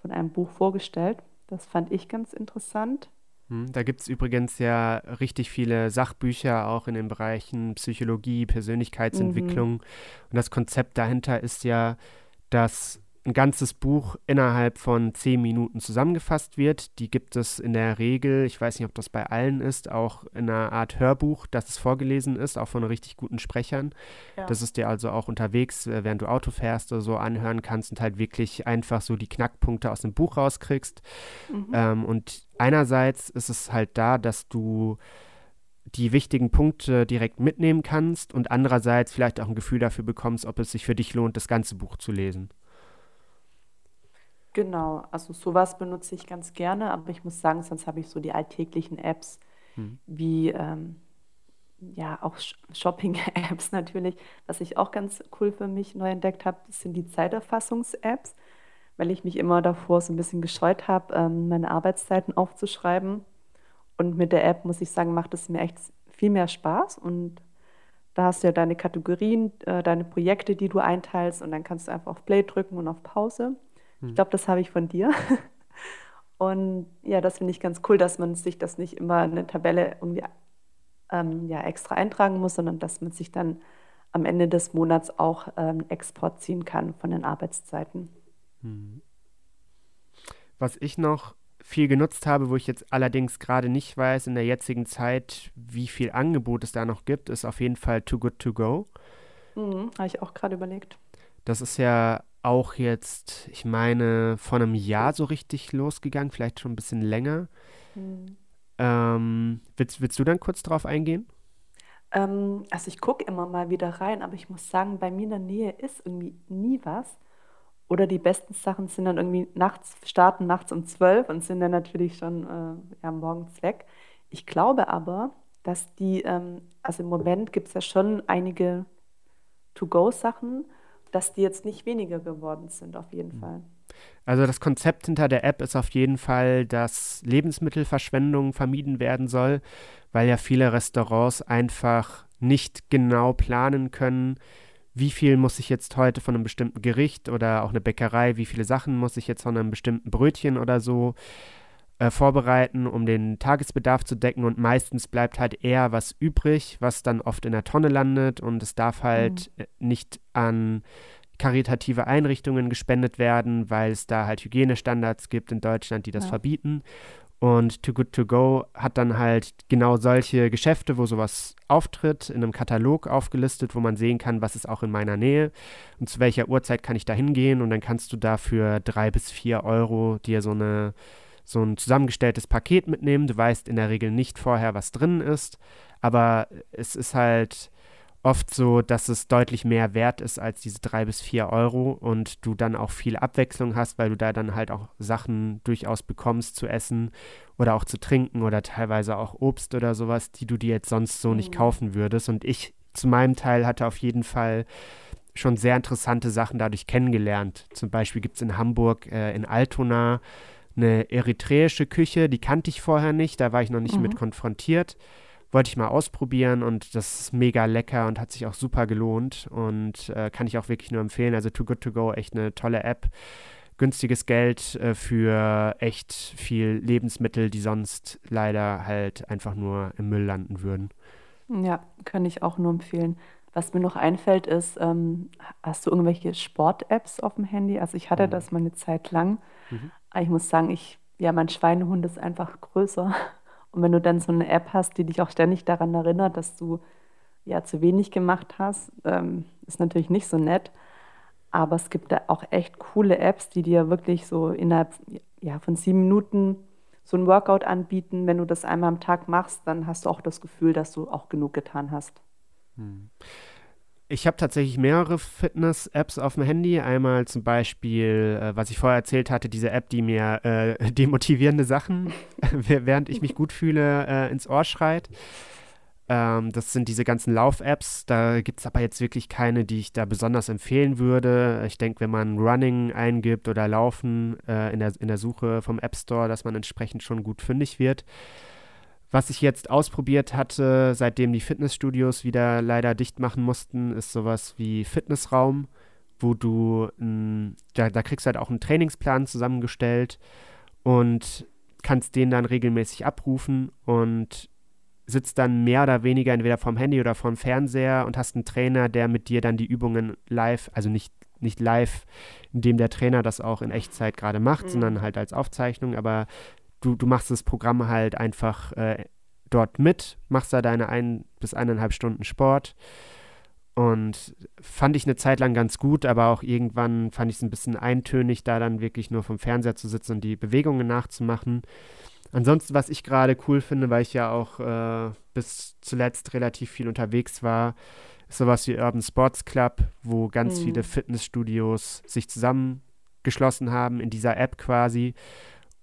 von einem Buch vorgestellt. Das fand ich ganz interessant. Hm, da gibt es übrigens ja richtig viele Sachbücher auch in den Bereichen Psychologie, Persönlichkeitsentwicklung. Mhm. Und das Konzept dahinter ist ja, dass ein ganzes Buch innerhalb von zehn Minuten zusammengefasst wird. Die gibt es in der Regel, ich weiß nicht, ob das bei allen ist, auch in einer Art Hörbuch, dass es vorgelesen ist, auch von richtig guten Sprechern. Ja. Dass es dir also auch unterwegs, äh, während du Auto fährst oder so anhören kannst und halt wirklich einfach so die Knackpunkte aus dem Buch rauskriegst. Mhm. Ähm, und einerseits ist es halt da, dass du die wichtigen Punkte direkt mitnehmen kannst und andererseits vielleicht auch ein Gefühl dafür bekommst, ob es sich für dich lohnt, das ganze Buch zu lesen. Genau, also sowas benutze ich ganz gerne, aber ich muss sagen, sonst habe ich so die alltäglichen Apps hm. wie ähm, ja auch Shopping-Apps natürlich. Was ich auch ganz cool für mich neu entdeckt habe, sind die Zeiterfassungs-Apps, weil ich mich immer davor so ein bisschen gescheut habe, ähm, meine Arbeitszeiten aufzuschreiben. Und mit der App muss ich sagen, macht es mir echt viel mehr Spaß und da hast du ja deine Kategorien, äh, deine Projekte, die du einteilst und dann kannst du einfach auf Play drücken und auf Pause. Ich hm. glaube, das habe ich von dir. Und ja, das finde ich ganz cool, dass man sich das nicht immer in eine Tabelle irgendwie ähm, ja, extra eintragen muss, sondern dass man sich dann am Ende des Monats auch ähm, Export ziehen kann von den Arbeitszeiten. Hm. Was ich noch viel genutzt habe, wo ich jetzt allerdings gerade nicht weiß in der jetzigen Zeit, wie viel Angebot es da noch gibt, ist auf jeden Fall Too Good To Go. Mhm, habe ich auch gerade überlegt. Das ist ja auch jetzt, ich meine, vor einem Jahr so richtig losgegangen, vielleicht schon ein bisschen länger. Mhm. Ähm, willst, willst du dann kurz drauf eingehen? Ähm, also ich gucke immer mal wieder rein, aber ich muss sagen, bei mir in der Nähe ist irgendwie nie was. Oder die besten Sachen sind dann irgendwie nachts, starten nachts um zwölf und sind dann natürlich schon äh, ja, morgens weg. Ich glaube aber, dass die, ähm, also im Moment gibt es ja schon einige To-Go-Sachen, dass die jetzt nicht weniger geworden sind, auf jeden mhm. Fall. Also das Konzept hinter der App ist auf jeden Fall, dass Lebensmittelverschwendung vermieden werden soll, weil ja viele Restaurants einfach nicht genau planen können, wie viel muss ich jetzt heute von einem bestimmten Gericht oder auch eine Bäckerei, wie viele Sachen muss ich jetzt von einem bestimmten Brötchen oder so äh, vorbereiten, um den Tagesbedarf zu decken. Und meistens bleibt halt eher was übrig, was dann oft in der Tonne landet. Und es darf halt mhm. Äh, nicht an karitative Einrichtungen gespendet werden, weil es da halt Hygienestandards gibt in Deutschland, die das ja. verbieten. Und Too Good To Go hat dann halt genau solche Geschäfte, wo sowas auftritt, in einem Katalog aufgelistet, wo man sehen kann, was ist auch in meiner Nähe und zu welcher Uhrzeit kann ich da hingehen. Und dann kannst du dafür drei bis vier Euro dir so eine so ein zusammengestelltes Paket mitnehmen. Du weißt in der Regel nicht vorher, was drin ist, aber es ist halt oft so, dass es deutlich mehr wert ist als diese drei bis vier Euro und du dann auch viel Abwechslung hast, weil du da dann halt auch Sachen durchaus bekommst zu essen oder auch zu trinken oder teilweise auch Obst oder sowas, die du dir jetzt sonst so mhm. nicht kaufen würdest. Und ich zu meinem Teil hatte auf jeden Fall schon sehr interessante Sachen dadurch kennengelernt. Zum Beispiel gibt es in Hamburg, äh, in Altona, eine eritreische Küche, die kannte ich vorher nicht, da war ich noch nicht mhm. mit konfrontiert. Wollte ich mal ausprobieren und das ist mega lecker und hat sich auch super gelohnt und äh, kann ich auch wirklich nur empfehlen. Also Too Good To Go, echt eine tolle App. Günstiges Geld äh, für echt viel Lebensmittel, die sonst leider halt einfach nur im Müll landen würden. Ja, kann ich auch nur empfehlen. Was mir noch einfällt, ist, ähm, hast du irgendwelche Sport-Apps auf dem Handy? Also ich hatte mhm. das mal eine Zeit lang. Mhm. Aber ich muss sagen, ich, ja, mein Schweinehund ist einfach größer. Und wenn du dann so eine App hast, die dich auch ständig daran erinnert, dass du ja zu wenig gemacht hast, ähm, ist natürlich nicht so nett. Aber es gibt da auch echt coole Apps, die dir wirklich so innerhalb ja, von sieben Minuten so ein Workout anbieten. Wenn du das einmal am Tag machst, dann hast du auch das Gefühl, dass du auch genug getan hast. Hm. Ich habe tatsächlich mehrere Fitness-Apps auf dem Handy. Einmal zum Beispiel, äh, was ich vorher erzählt hatte, diese App, die mir äh, demotivierende Sachen, während ich mich gut fühle, äh, ins Ohr schreit. Ähm, das sind diese ganzen Lauf-Apps. Da gibt es aber jetzt wirklich keine, die ich da besonders empfehlen würde. Ich denke, wenn man Running eingibt oder Laufen äh, in, der, in der Suche vom App Store, dass man entsprechend schon gut fündig wird. Was ich jetzt ausprobiert hatte, seitdem die Fitnessstudios wieder leider dicht machen mussten, ist sowas wie Fitnessraum, wo du, m, da, da kriegst du halt auch einen Trainingsplan zusammengestellt und kannst den dann regelmäßig abrufen und sitzt dann mehr oder weniger entweder vom Handy oder vom Fernseher und hast einen Trainer, der mit dir dann die Übungen live, also nicht nicht live, indem der Trainer das auch in Echtzeit gerade macht, mhm. sondern halt als Aufzeichnung. Aber du, du machst das Programm halt einfach äh, dort mit, machst da deine ein bis eineinhalb Stunden Sport. Und fand ich eine Zeit lang ganz gut, aber auch irgendwann fand ich es ein bisschen eintönig, da dann wirklich nur vom Fernseher zu sitzen und die Bewegungen nachzumachen. Ansonsten, was ich gerade cool finde, weil ich ja auch äh, bis zuletzt relativ viel unterwegs war, ist sowas wie Urban Sports Club, wo ganz mhm. viele Fitnessstudios sich zusammengeschlossen haben in dieser App quasi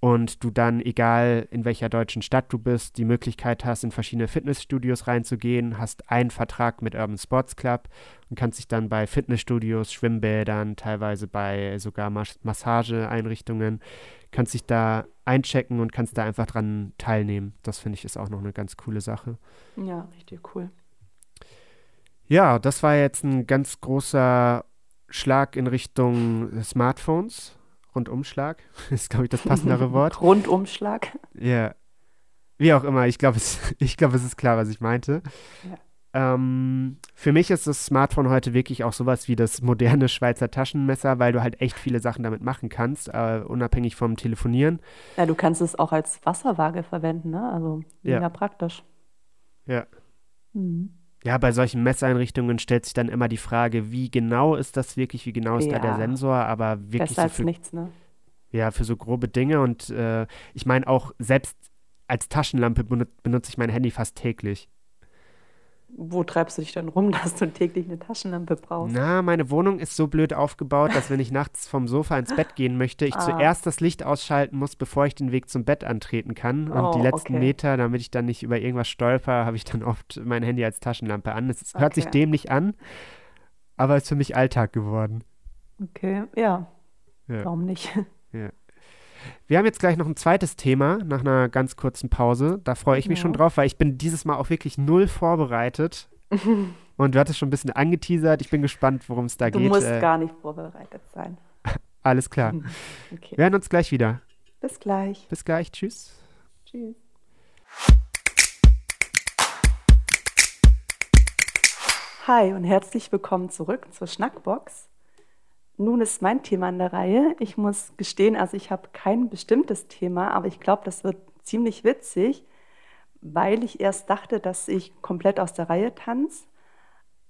und du dann, egal in welcher deutschen Stadt du bist, die Möglichkeit hast, in verschiedene Fitnessstudios reinzugehen, hast einen Vertrag mit Urban Sports Club und kannst dich dann bei Fitnessstudios, Schwimmbädern, teilweise bei sogar Mas Massageeinrichtungen, kannst dich da einchecken und kannst da einfach dran teilnehmen. Das finde ich ist auch noch eine ganz coole Sache. Ja, richtig cool. Ja, das war jetzt ein ganz großer Schlag in Richtung Smartphones. Rundumschlag ist, glaube ich, das passendere Wort. Rundumschlag. Ja. Wie auch immer, ich glaube, es, glaub, es ist klar, was ich meinte. Ja. Ähm, für mich ist das Smartphone heute wirklich auch sowas wie das moderne Schweizer Taschenmesser, weil du halt echt viele Sachen damit machen kannst, äh, unabhängig vom Telefonieren. Ja, du kannst es auch als Wasserwaage verwenden, ne? Also mega ja. praktisch. Ja. Mhm. Ja, bei solchen Messeinrichtungen stellt sich dann immer die Frage, wie genau ist das wirklich, wie genau ist ja. da der Sensor, aber wirklich Besser so für, nichts, ne? Ja, für so grobe Dinge und äh, ich meine auch selbst als Taschenlampe benutze ich mein Handy fast täglich wo treibst du dich dann rum, dass du täglich eine Taschenlampe brauchst? Na, meine Wohnung ist so blöd aufgebaut, dass wenn ich nachts vom Sofa ins Bett gehen möchte, ich ah. zuerst das Licht ausschalten muss, bevor ich den Weg zum Bett antreten kann. Und oh, die letzten okay. Meter, damit ich dann nicht über irgendwas stolper, habe ich dann oft mein Handy als Taschenlampe an. Es okay. hört sich dämlich an, aber ist für mich Alltag geworden. Okay, ja. ja. Warum nicht? Ja. Wir haben jetzt gleich noch ein zweites Thema nach einer ganz kurzen Pause. Da freue ich mich ja. schon drauf, weil ich bin dieses Mal auch wirklich null vorbereitet. Und du hattest schon ein bisschen angeteasert. Ich bin gespannt, worum es da du geht. Du musst äh, gar nicht vorbereitet sein. Alles klar. Okay. Wir hören uns gleich wieder. Bis gleich. Bis gleich. Tschüss. Tschüss. Hi und herzlich willkommen zurück zur Schnackbox. Nun ist mein Thema an der Reihe. Ich muss gestehen, also ich habe kein bestimmtes Thema, aber ich glaube, das wird ziemlich witzig, weil ich erst dachte, dass ich komplett aus der Reihe tanze.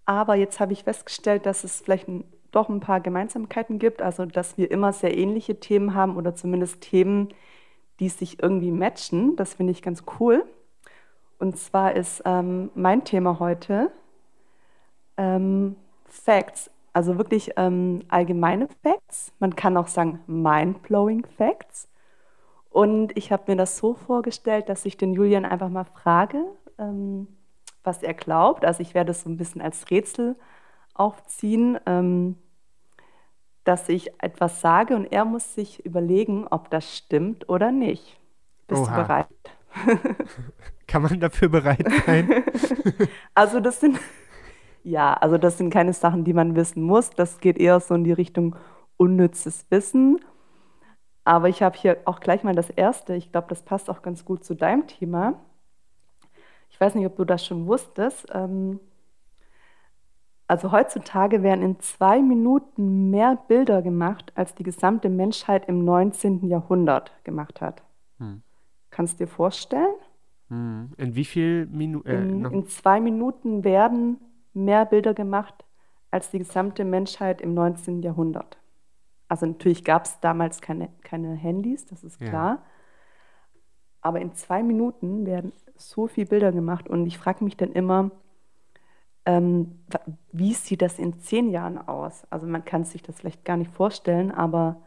Aber jetzt habe ich festgestellt, dass es vielleicht doch ein paar Gemeinsamkeiten gibt, also dass wir immer sehr ähnliche Themen haben oder zumindest Themen, die sich irgendwie matchen. Das finde ich ganz cool. Und zwar ist ähm, mein Thema heute ähm, Facts also wirklich ähm, allgemeine Facts. Man kann auch sagen mind-blowing Facts. Und ich habe mir das so vorgestellt, dass ich den Julian einfach mal frage, ähm, was er glaubt. Also ich werde es so ein bisschen als Rätsel aufziehen, ähm, dass ich etwas sage und er muss sich überlegen, ob das stimmt oder nicht. Bist Oha. du bereit? Kann man dafür bereit sein? also das sind ja, also das sind keine Sachen, die man wissen muss. Das geht eher so in die Richtung unnützes Wissen. Aber ich habe hier auch gleich mal das Erste. Ich glaube, das passt auch ganz gut zu deinem Thema. Ich weiß nicht, ob du das schon wusstest. Ähm, also heutzutage werden in zwei Minuten mehr Bilder gemacht, als die gesamte Menschheit im 19. Jahrhundert gemacht hat. Hm. Kannst du dir vorstellen? Hm. In wie viel Minuten? Äh, in, in, zwei Minuten werden mehr Bilder gemacht als die gesamte Menschheit im 19. Jahrhundert. Also natürlich gab es damals keine, keine Handys, das ist klar. Ja. Aber in zwei Minuten werden so viele Bilder gemacht und ich frage mich dann immer, ähm, wie sieht das in zehn Jahren aus? Also man kann sich das vielleicht gar nicht vorstellen, aber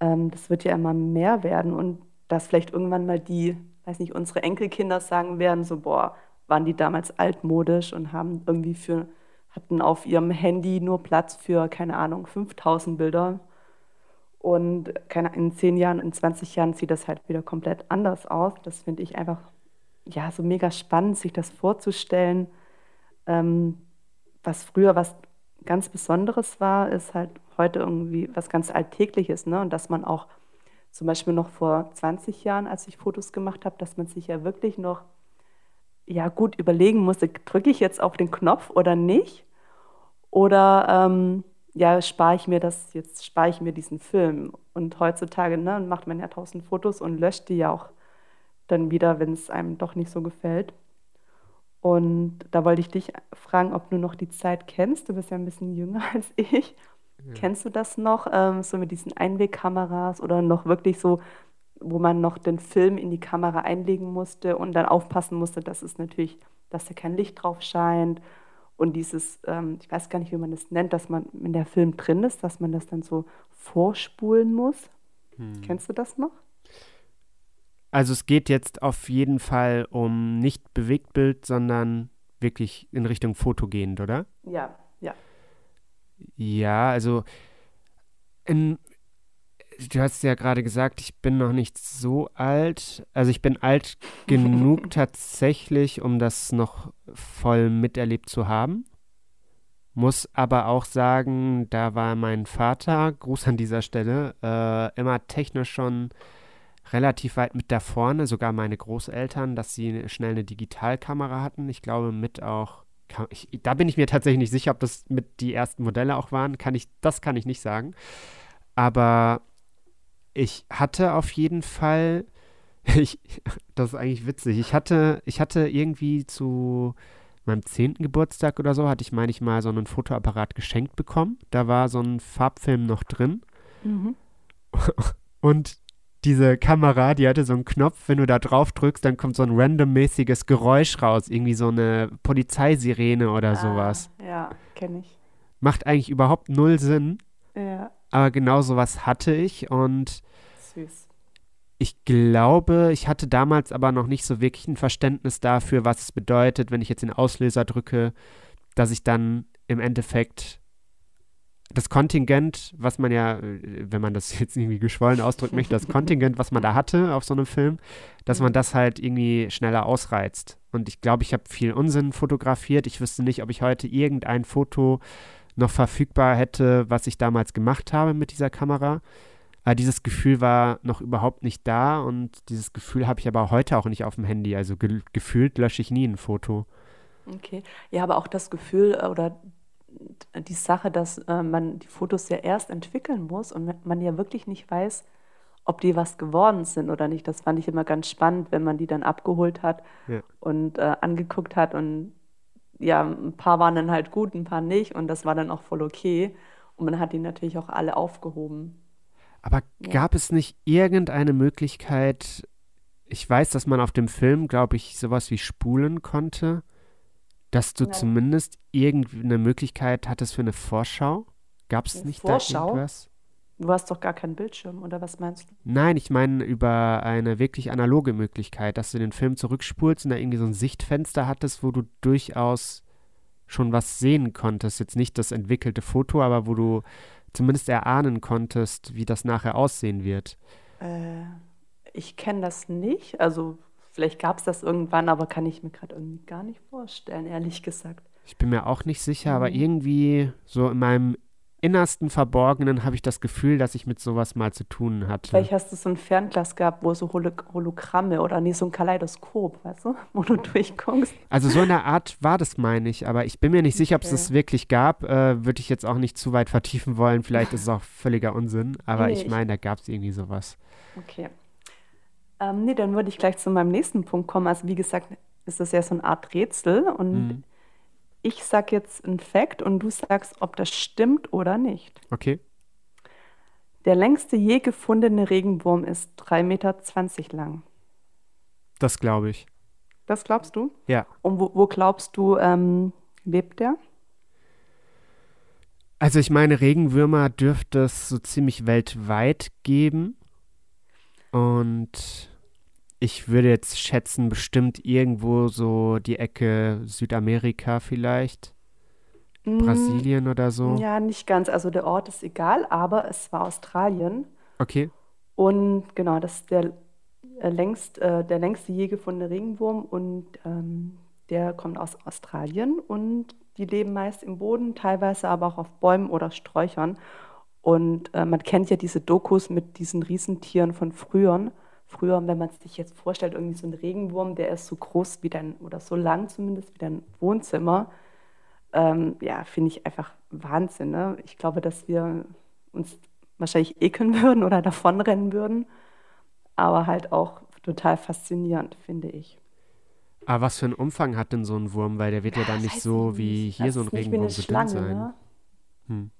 ähm, das wird ja immer mehr werden und dass vielleicht irgendwann mal die, weiß nicht, unsere Enkelkinder sagen werden, so, boah, waren die damals altmodisch und haben irgendwie für, hatten auf ihrem Handy nur Platz für, keine Ahnung, 5000 Bilder. Und in 10 Jahren, in 20 Jahren sieht das halt wieder komplett anders aus. Das finde ich einfach ja, so mega spannend, sich das vorzustellen. Ähm, was früher was ganz Besonderes war, ist halt heute irgendwie was ganz Alltägliches. Ne? Und dass man auch zum Beispiel noch vor 20 Jahren, als ich Fotos gemacht habe, dass man sich ja wirklich noch ja gut überlegen musste, drücke ich jetzt auf den Knopf oder nicht? Oder ähm, ja, spare ich mir das, jetzt spare ich mir diesen Film. Und heutzutage ne, macht man ja tausend Fotos und löscht die ja auch dann wieder, wenn es einem doch nicht so gefällt. Und da wollte ich dich fragen, ob du noch die Zeit kennst. Du bist ja ein bisschen jünger als ich. Ja. Kennst du das noch, ähm, so mit diesen Einwegkameras oder noch wirklich so, wo man noch den Film in die Kamera einlegen musste und dann aufpassen musste, dass es natürlich, dass da kein Licht drauf scheint und dieses, ähm, ich weiß gar nicht, wie man das nennt, dass man, wenn der Film drin ist, dass man das dann so vorspulen muss. Hm. Kennst du das noch? Also es geht jetzt auf jeden Fall um nicht Bewegtbild, sondern wirklich in Richtung Foto gehend, oder? Ja, ja. Ja, also in, du hast ja gerade gesagt, ich bin noch nicht so alt. Also ich bin alt genug tatsächlich, um das noch voll miterlebt zu haben. Muss aber auch sagen, da war mein Vater, Gruß an dieser Stelle, äh, immer technisch schon relativ weit mit da vorne, sogar meine Großeltern, dass sie schnell eine Digitalkamera hatten. Ich glaube, mit auch, ich, da bin ich mir tatsächlich nicht sicher, ob das mit die ersten Modelle auch waren. Kann ich, das kann ich nicht sagen. Aber ich hatte auf jeden Fall, ich, das ist eigentlich witzig, ich hatte, ich hatte irgendwie zu meinem zehnten Geburtstag oder so, hatte ich, meine ich mal, so einen Fotoapparat geschenkt bekommen. Da war so ein Farbfilm noch drin. Mhm. Und diese Kamera, die hatte so einen Knopf, wenn du da drauf drückst, dann kommt so ein randommäßiges Geräusch raus, irgendwie so eine Polizeisirene oder ah, sowas. Ja, kenne ich. Macht eigentlich überhaupt null Sinn. Ja. Aber genau sowas hatte ich und Süß. ich glaube, ich hatte damals aber noch nicht so wirklich ein Verständnis dafür, was es bedeutet, wenn ich jetzt den Auslöser drücke, dass ich dann im Endeffekt das Kontingent, was man ja, äh, wenn man das jetzt irgendwie geschwollen ausdrücken möchte, das Kontingent, was man da hatte auf so einem Film, dass man mhm. das halt irgendwie schneller ausreizt. Und ich glaube, ich habe viel Unsinn fotografiert. Ich wüsste nicht, ob ich heute irgendein Foto noch verfügbar hätte, was ich damals gemacht habe mit dieser Kamera. Aber dieses Gefühl war noch überhaupt nicht da und dieses Gefühl habe ich aber heute auch nicht auf dem Handy. Also ge gefühlt lösche ich nie ein Foto. Okay. Ja, aber auch das Gefühl äh, oder die Sache, dass äh, man die Fotos ja erst entwickeln muss und man ja wirklich nicht weiß, ob die was geworden sind oder nicht. Das fand ich immer ganz spannend, wenn man die dann abgeholt hat ja. und äh, angeguckt hat und ja, ein paar waren dann halt gut, ein paar nicht und das war dann auch voll okay und man hat die natürlich auch alle aufgehoben. Aber ja. gab es nicht irgendeine Möglichkeit, ich weiß, dass man auf dem Film, glaube ich, sowas wie spulen konnte, dass du Nein. zumindest irgendeine Möglichkeit hattest für eine Vorschau? Gab es nicht Vorschau? da irgendwas? Du hast doch gar keinen Bildschirm, oder was meinst du? Nein, ich meine über eine wirklich analoge Möglichkeit, dass du den Film zurückspulst und da irgendwie so ein Sichtfenster hattest, wo du durchaus schon was sehen konntest. Jetzt nicht das entwickelte Foto, aber wo du zumindest erahnen konntest, wie das nachher aussehen wird. Äh, ich kenne das nicht. Also Vielleicht gab es das irgendwann, aber kann ich mir gerade irgendwie gar nicht vorstellen, ehrlich gesagt. Ich bin mir auch nicht sicher, mhm. aber irgendwie so in meinem innersten Verborgenen habe ich das Gefühl, dass ich mit sowas mal zu tun hatte. Vielleicht hast du so ein Fernglas gehabt, wo so Holo Hologramme oder nee, so ein Kaleidoskop, weißt du, wo du durchguckst. Also so eine Art war das, meine ich, aber ich bin mir nicht sicher, ob es das wirklich gab. Äh, Würde ich jetzt auch nicht zu weit vertiefen wollen. Vielleicht ist es auch völliger Unsinn, aber nee, ich meine, da gab es irgendwie sowas. Okay. Ähm, nee, dann würde ich gleich zu meinem nächsten Punkt kommen. Also wie gesagt, ist das ja so eine Art Rätsel und mhm. Ich sage jetzt ein Fact und du sagst, ob das stimmt oder nicht. Okay. Der längste je gefundene Regenwurm ist 3,20 Meter lang. Das glaube ich. Das glaubst du? Ja. Und wo, wo glaubst du, ähm, lebt der? Also ich meine, Regenwürmer dürfte es so ziemlich weltweit geben. Und ich würde jetzt schätzen, bestimmt irgendwo so die Ecke Südamerika vielleicht. Mm, Brasilien oder so. Ja, nicht ganz. Also der Ort ist egal, aber es war Australien. Okay. Und genau, das ist der, äh, längst, äh, der längste je gefundene Regenwurm und ähm, der kommt aus Australien und die leben meist im Boden, teilweise aber auch auf Bäumen oder Sträuchern. Und äh, man kennt ja diese Dokus mit diesen Riesentieren von früher. Früher, wenn man sich jetzt vorstellt, irgendwie so ein Regenwurm, der ist so groß wie dein, oder so lang zumindest wie dein Wohnzimmer. ähm, ja, finde ich einfach Wahnsinn. Ne? Ich glaube, dass wir uns wahrscheinlich ekeln würden oder davonrennen würden, aber halt auch total faszinierend, finde ich. Aber was für einen Umfang hat denn so ein Wurm? Weil der wird ja, ja dann nicht so wie hier so ein Regenwurm so dünn sein. Ne? Hm.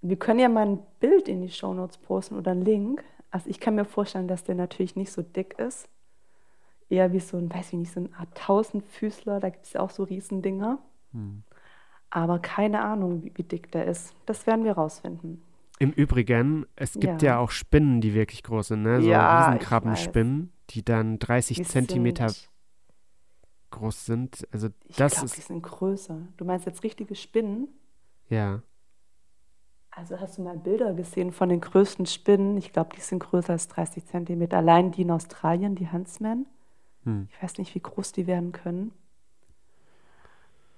Wir können ja mal ein Bild in die Shownotes posten oder einen Link. Also ich kann mir vorstellen, dass der natürlich nicht so dick ist. Eher wie so ein, weiß ich nicht, so ein Art Tausendfüßler. Da gibt es ja auch so Riesendinger. Hm. Aber keine Ahnung, wie, wie, dick der ist. Das werden wir rausfinden. Im Übrigen, es gibt ja, ja auch Spinnen, die wirklich groß sind, ne? So ja, Riesenkrabbenspinnen, die dann 30 die Zentimeter sind, groß sind. Also das ich glaub, ist. Die sind größer. Du meinst jetzt richtige Spinnen? Ja. Also hast du mal Bilder gesehen von den größten Spinnen? Ich glaube, die sind größer als 30 Zentimeter. Allein die in Australien, die Huntsman. Hm. Ich weiß nicht, wie groß die werden können.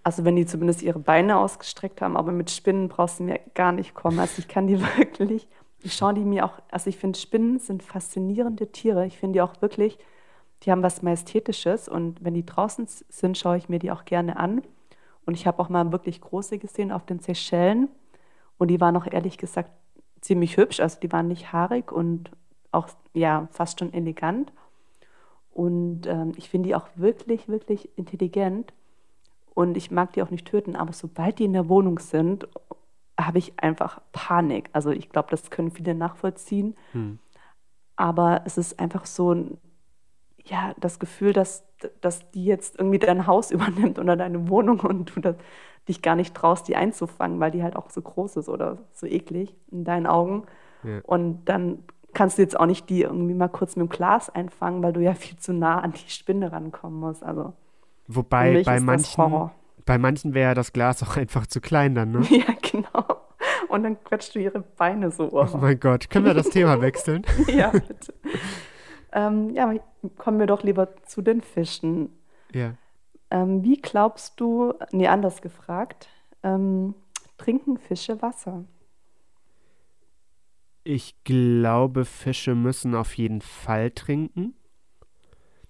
Also wenn die zumindest ihre Beine ausgestreckt haben, aber mit Spinnen brauchst du mir gar nicht kommen. Also ich kann die wirklich, ich schaue die mir auch, also ich finde Spinnen sind faszinierende Tiere. Ich finde die auch wirklich, die haben was Majestätisches und wenn die draußen sind, schaue ich mir die auch gerne an. Und ich habe auch mal wirklich große gesehen auf den Seychellen und die waren auch ehrlich gesagt ziemlich hübsch. Also die waren nicht haarig und auch ja fast schon elegant. Und ähm, ich finde die auch wirklich, wirklich intelligent. Und ich mag die auch nicht töten, aber sobald die in der Wohnung sind, habe ich einfach Panik. Also ich glaube, das können viele nachvollziehen. Hm. Aber es ist einfach so ein, ja, das Gefühl, dass, dass die jetzt irgendwie dein Haus übernimmt oder deine Wohnung und du das, dich gar nicht traust, die einzufangen, weil die halt auch so groß ist oder so eklig in deinen Augen. Ja. Und dann kannst du jetzt auch nicht die irgendwie mal kurz mit dem Glas einfangen, weil du ja viel zu nah an die Spinne rankommen musst. Also Wobei bei manchen, bei manchen wäre das Glas auch einfach zu klein dann, ne? Ja, genau. Und dann quetscht du ihre Beine so. Oh, oh mein Gott, können wir das Thema wechseln? ja, bitte. ähm, ja, kommen wir doch lieber zu den Fischen. Ja. Ähm, wie glaubst du, nee, anders gefragt, ähm, trinken Fische Wasser? Ich glaube, Fische müssen auf jeden Fall trinken.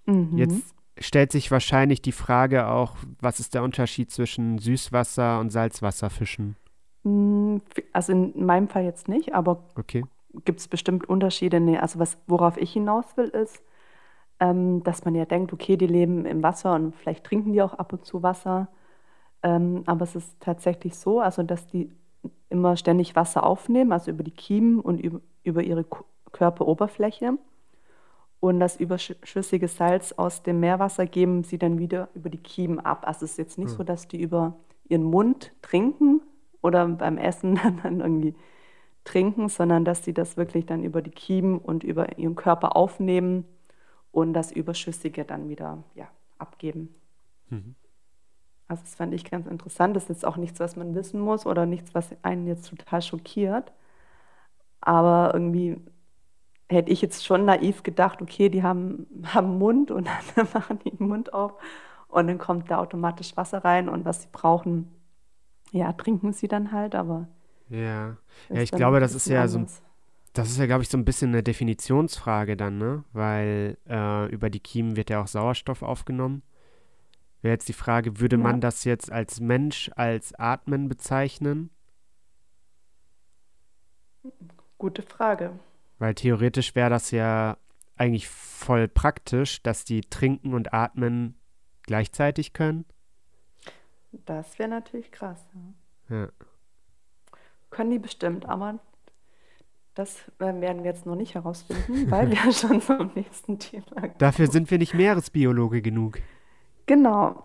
Mhm. Jetzt stellt sich wahrscheinlich die Frage auch, was ist der Unterschied zwischen Süßwasser- und Salzwasserfischen? Mm, also in meinem Fall jetzt nicht, aber okay. gibt es bestimmt Unterschiede. Nee, also was, worauf ich hinaus will, ist, ähm, dass man ja denkt, okay, die leben im Wasser und vielleicht trinken die auch ab und zu Wasser. Ähm, aber es ist tatsächlich so, also dass die immer ständig Wasser aufnehmen, also über die Kiemen und über, über ihre Körperoberfläche. Und das überschüssige Salz aus dem Meerwasser geben sie dann wieder über die Kiemen ab. Also es ist jetzt nicht mhm. so, dass die über ihren Mund trinken oder beim Essen dann irgendwie trinken, sondern dass sie das wirklich dann über die Kiemen und über ihren Körper aufnehmen und das Überschüssige dann wieder ja, abgeben. Mhm. Also das fand ich ganz interessant. Das ist jetzt auch nichts, was man wissen muss oder nichts, was einen jetzt total schockiert. Aber irgendwie hätte ich jetzt schon naiv gedacht, okay, die haben, haben Mund und dann machen die den Mund auf und dann kommt da automatisch Wasser rein und was sie brauchen, ja, trinken sie dann halt, aber. Ja, ja ich glaube, das ist ja so das ist ja, glaube ich, so ein bisschen eine Definitionsfrage dann, ne? Weil äh, über die Kiemen wird ja auch Sauerstoff aufgenommen. Wäre jetzt die Frage, würde ja. man das jetzt als Mensch als Atmen bezeichnen? Gute Frage. Weil theoretisch wäre das ja eigentlich voll praktisch, dass die trinken und atmen gleichzeitig können. Das wäre natürlich krass. Ja. ja. Können die bestimmt, aber das werden wir jetzt noch nicht herausfinden, weil wir schon zum nächsten Thema kommen. Dafür sind wir nicht Meeresbiologe genug. Genau.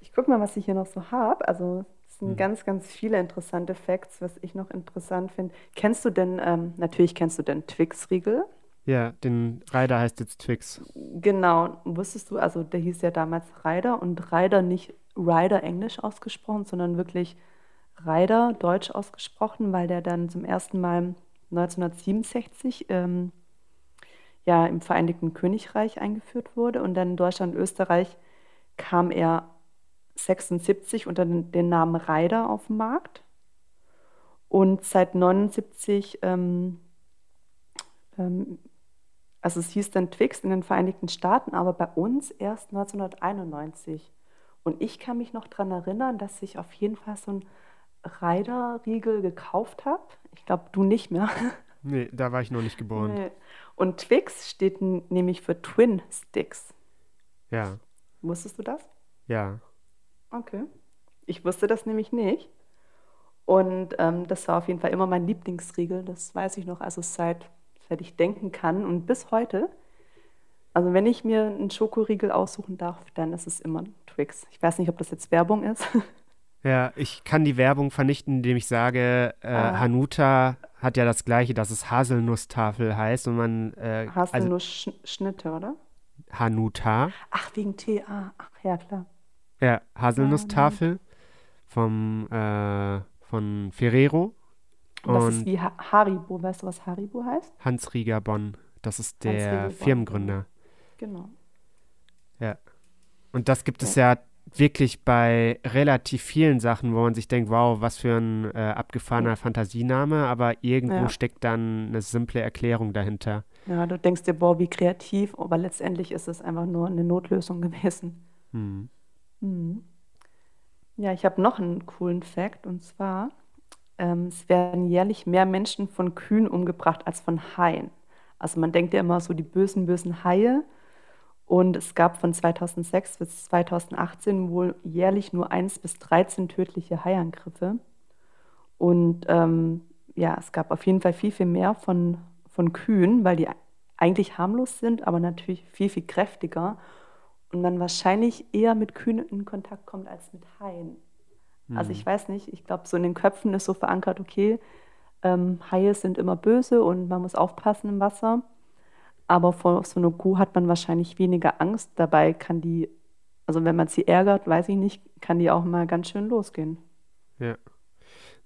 Ich gucke mal, was ich hier noch so habe. Also sind mhm. ganz, ganz viele interessante Facts, was ich noch interessant finde. Kennst du denn, ähm, natürlich kennst du den Twix-Riegel? Ja, den Ryder heißt jetzt Twix. Genau. Wusstest du, also der hieß ja damals Ryder und Ryder nicht Ryder englisch ausgesprochen, sondern wirklich Ryder deutsch ausgesprochen, weil der dann zum ersten Mal 1967 ähm, ja, im Vereinigten Königreich eingeführt wurde und dann in Deutschland und Österreich kam er 76 unter den Namen Ryder auf den Markt. Und seit 79, ähm, ähm, also es hieß dann Twix in den Vereinigten Staaten, aber bei uns erst 1991. Und ich kann mich noch daran erinnern, dass ich auf jeden Fall so ein Reiderriegel gekauft habe. Ich glaube, du nicht mehr. Nee, da war ich noch nicht geboren. Nee. Und Twix steht nämlich für Twin Sticks. Ja. Wusstest du das? Ja. Okay. Ich wusste das nämlich nicht. Und ähm, das war auf jeden Fall immer mein Lieblingsriegel. Das weiß ich noch, also seit, seit ich denken kann und bis heute. Also wenn ich mir einen Schokoriegel aussuchen darf, dann ist es immer Twix. Ich weiß nicht, ob das jetzt Werbung ist. Ja, ich kann die Werbung vernichten, indem ich sage, äh, ah. Hanuta hat ja das gleiche, dass es Haselnusstafel heißt und man. Äh, Haselnussschnitte, also, oder? Hanuta. Ach, wegen TA. Ach ja, klar. Ja, Haselnusstafel vom, äh, von Ferrero. Und das ist wie ha Haribo. Weißt du, was Haribo heißt? Hans Rieger Bonn. Das ist der Firmengründer. Genau. Ja. Und das gibt es ja wirklich bei relativ vielen Sachen, wo man sich denkt, wow, was für ein äh, abgefahrener. Fantasiename, aber irgendwo ja. steckt dann eine simple Erklärung dahinter. Ja, du denkst dir, boah, wie kreativ, aber letztendlich ist es einfach nur eine Notlösung gewesen. Hm. Hm. Ja, ich habe noch einen coolen Fact und zwar, ähm, es werden jährlich mehr Menschen von Kühen umgebracht als von Haien. Also man denkt ja immer so die bösen, bösen Haie und es gab von 2006 bis 2018 wohl jährlich nur 1 bis 13 tödliche Haiangriffe. Und ähm, ja, es gab auf jeden Fall viel, viel mehr von, von Kühen, weil die eigentlich harmlos sind, aber natürlich viel, viel kräftiger. Und man wahrscheinlich eher mit Kühen in Kontakt kommt als mit Haien. Mhm. Also ich weiß nicht, ich glaube, so in den Köpfen ist so verankert, okay, ähm, Haie sind immer böse und man muss aufpassen im Wasser. Aber vor so einer Kuh hat man wahrscheinlich weniger Angst. Dabei kann die, also wenn man sie ärgert, weiß ich nicht, kann die auch mal ganz schön losgehen. Ja.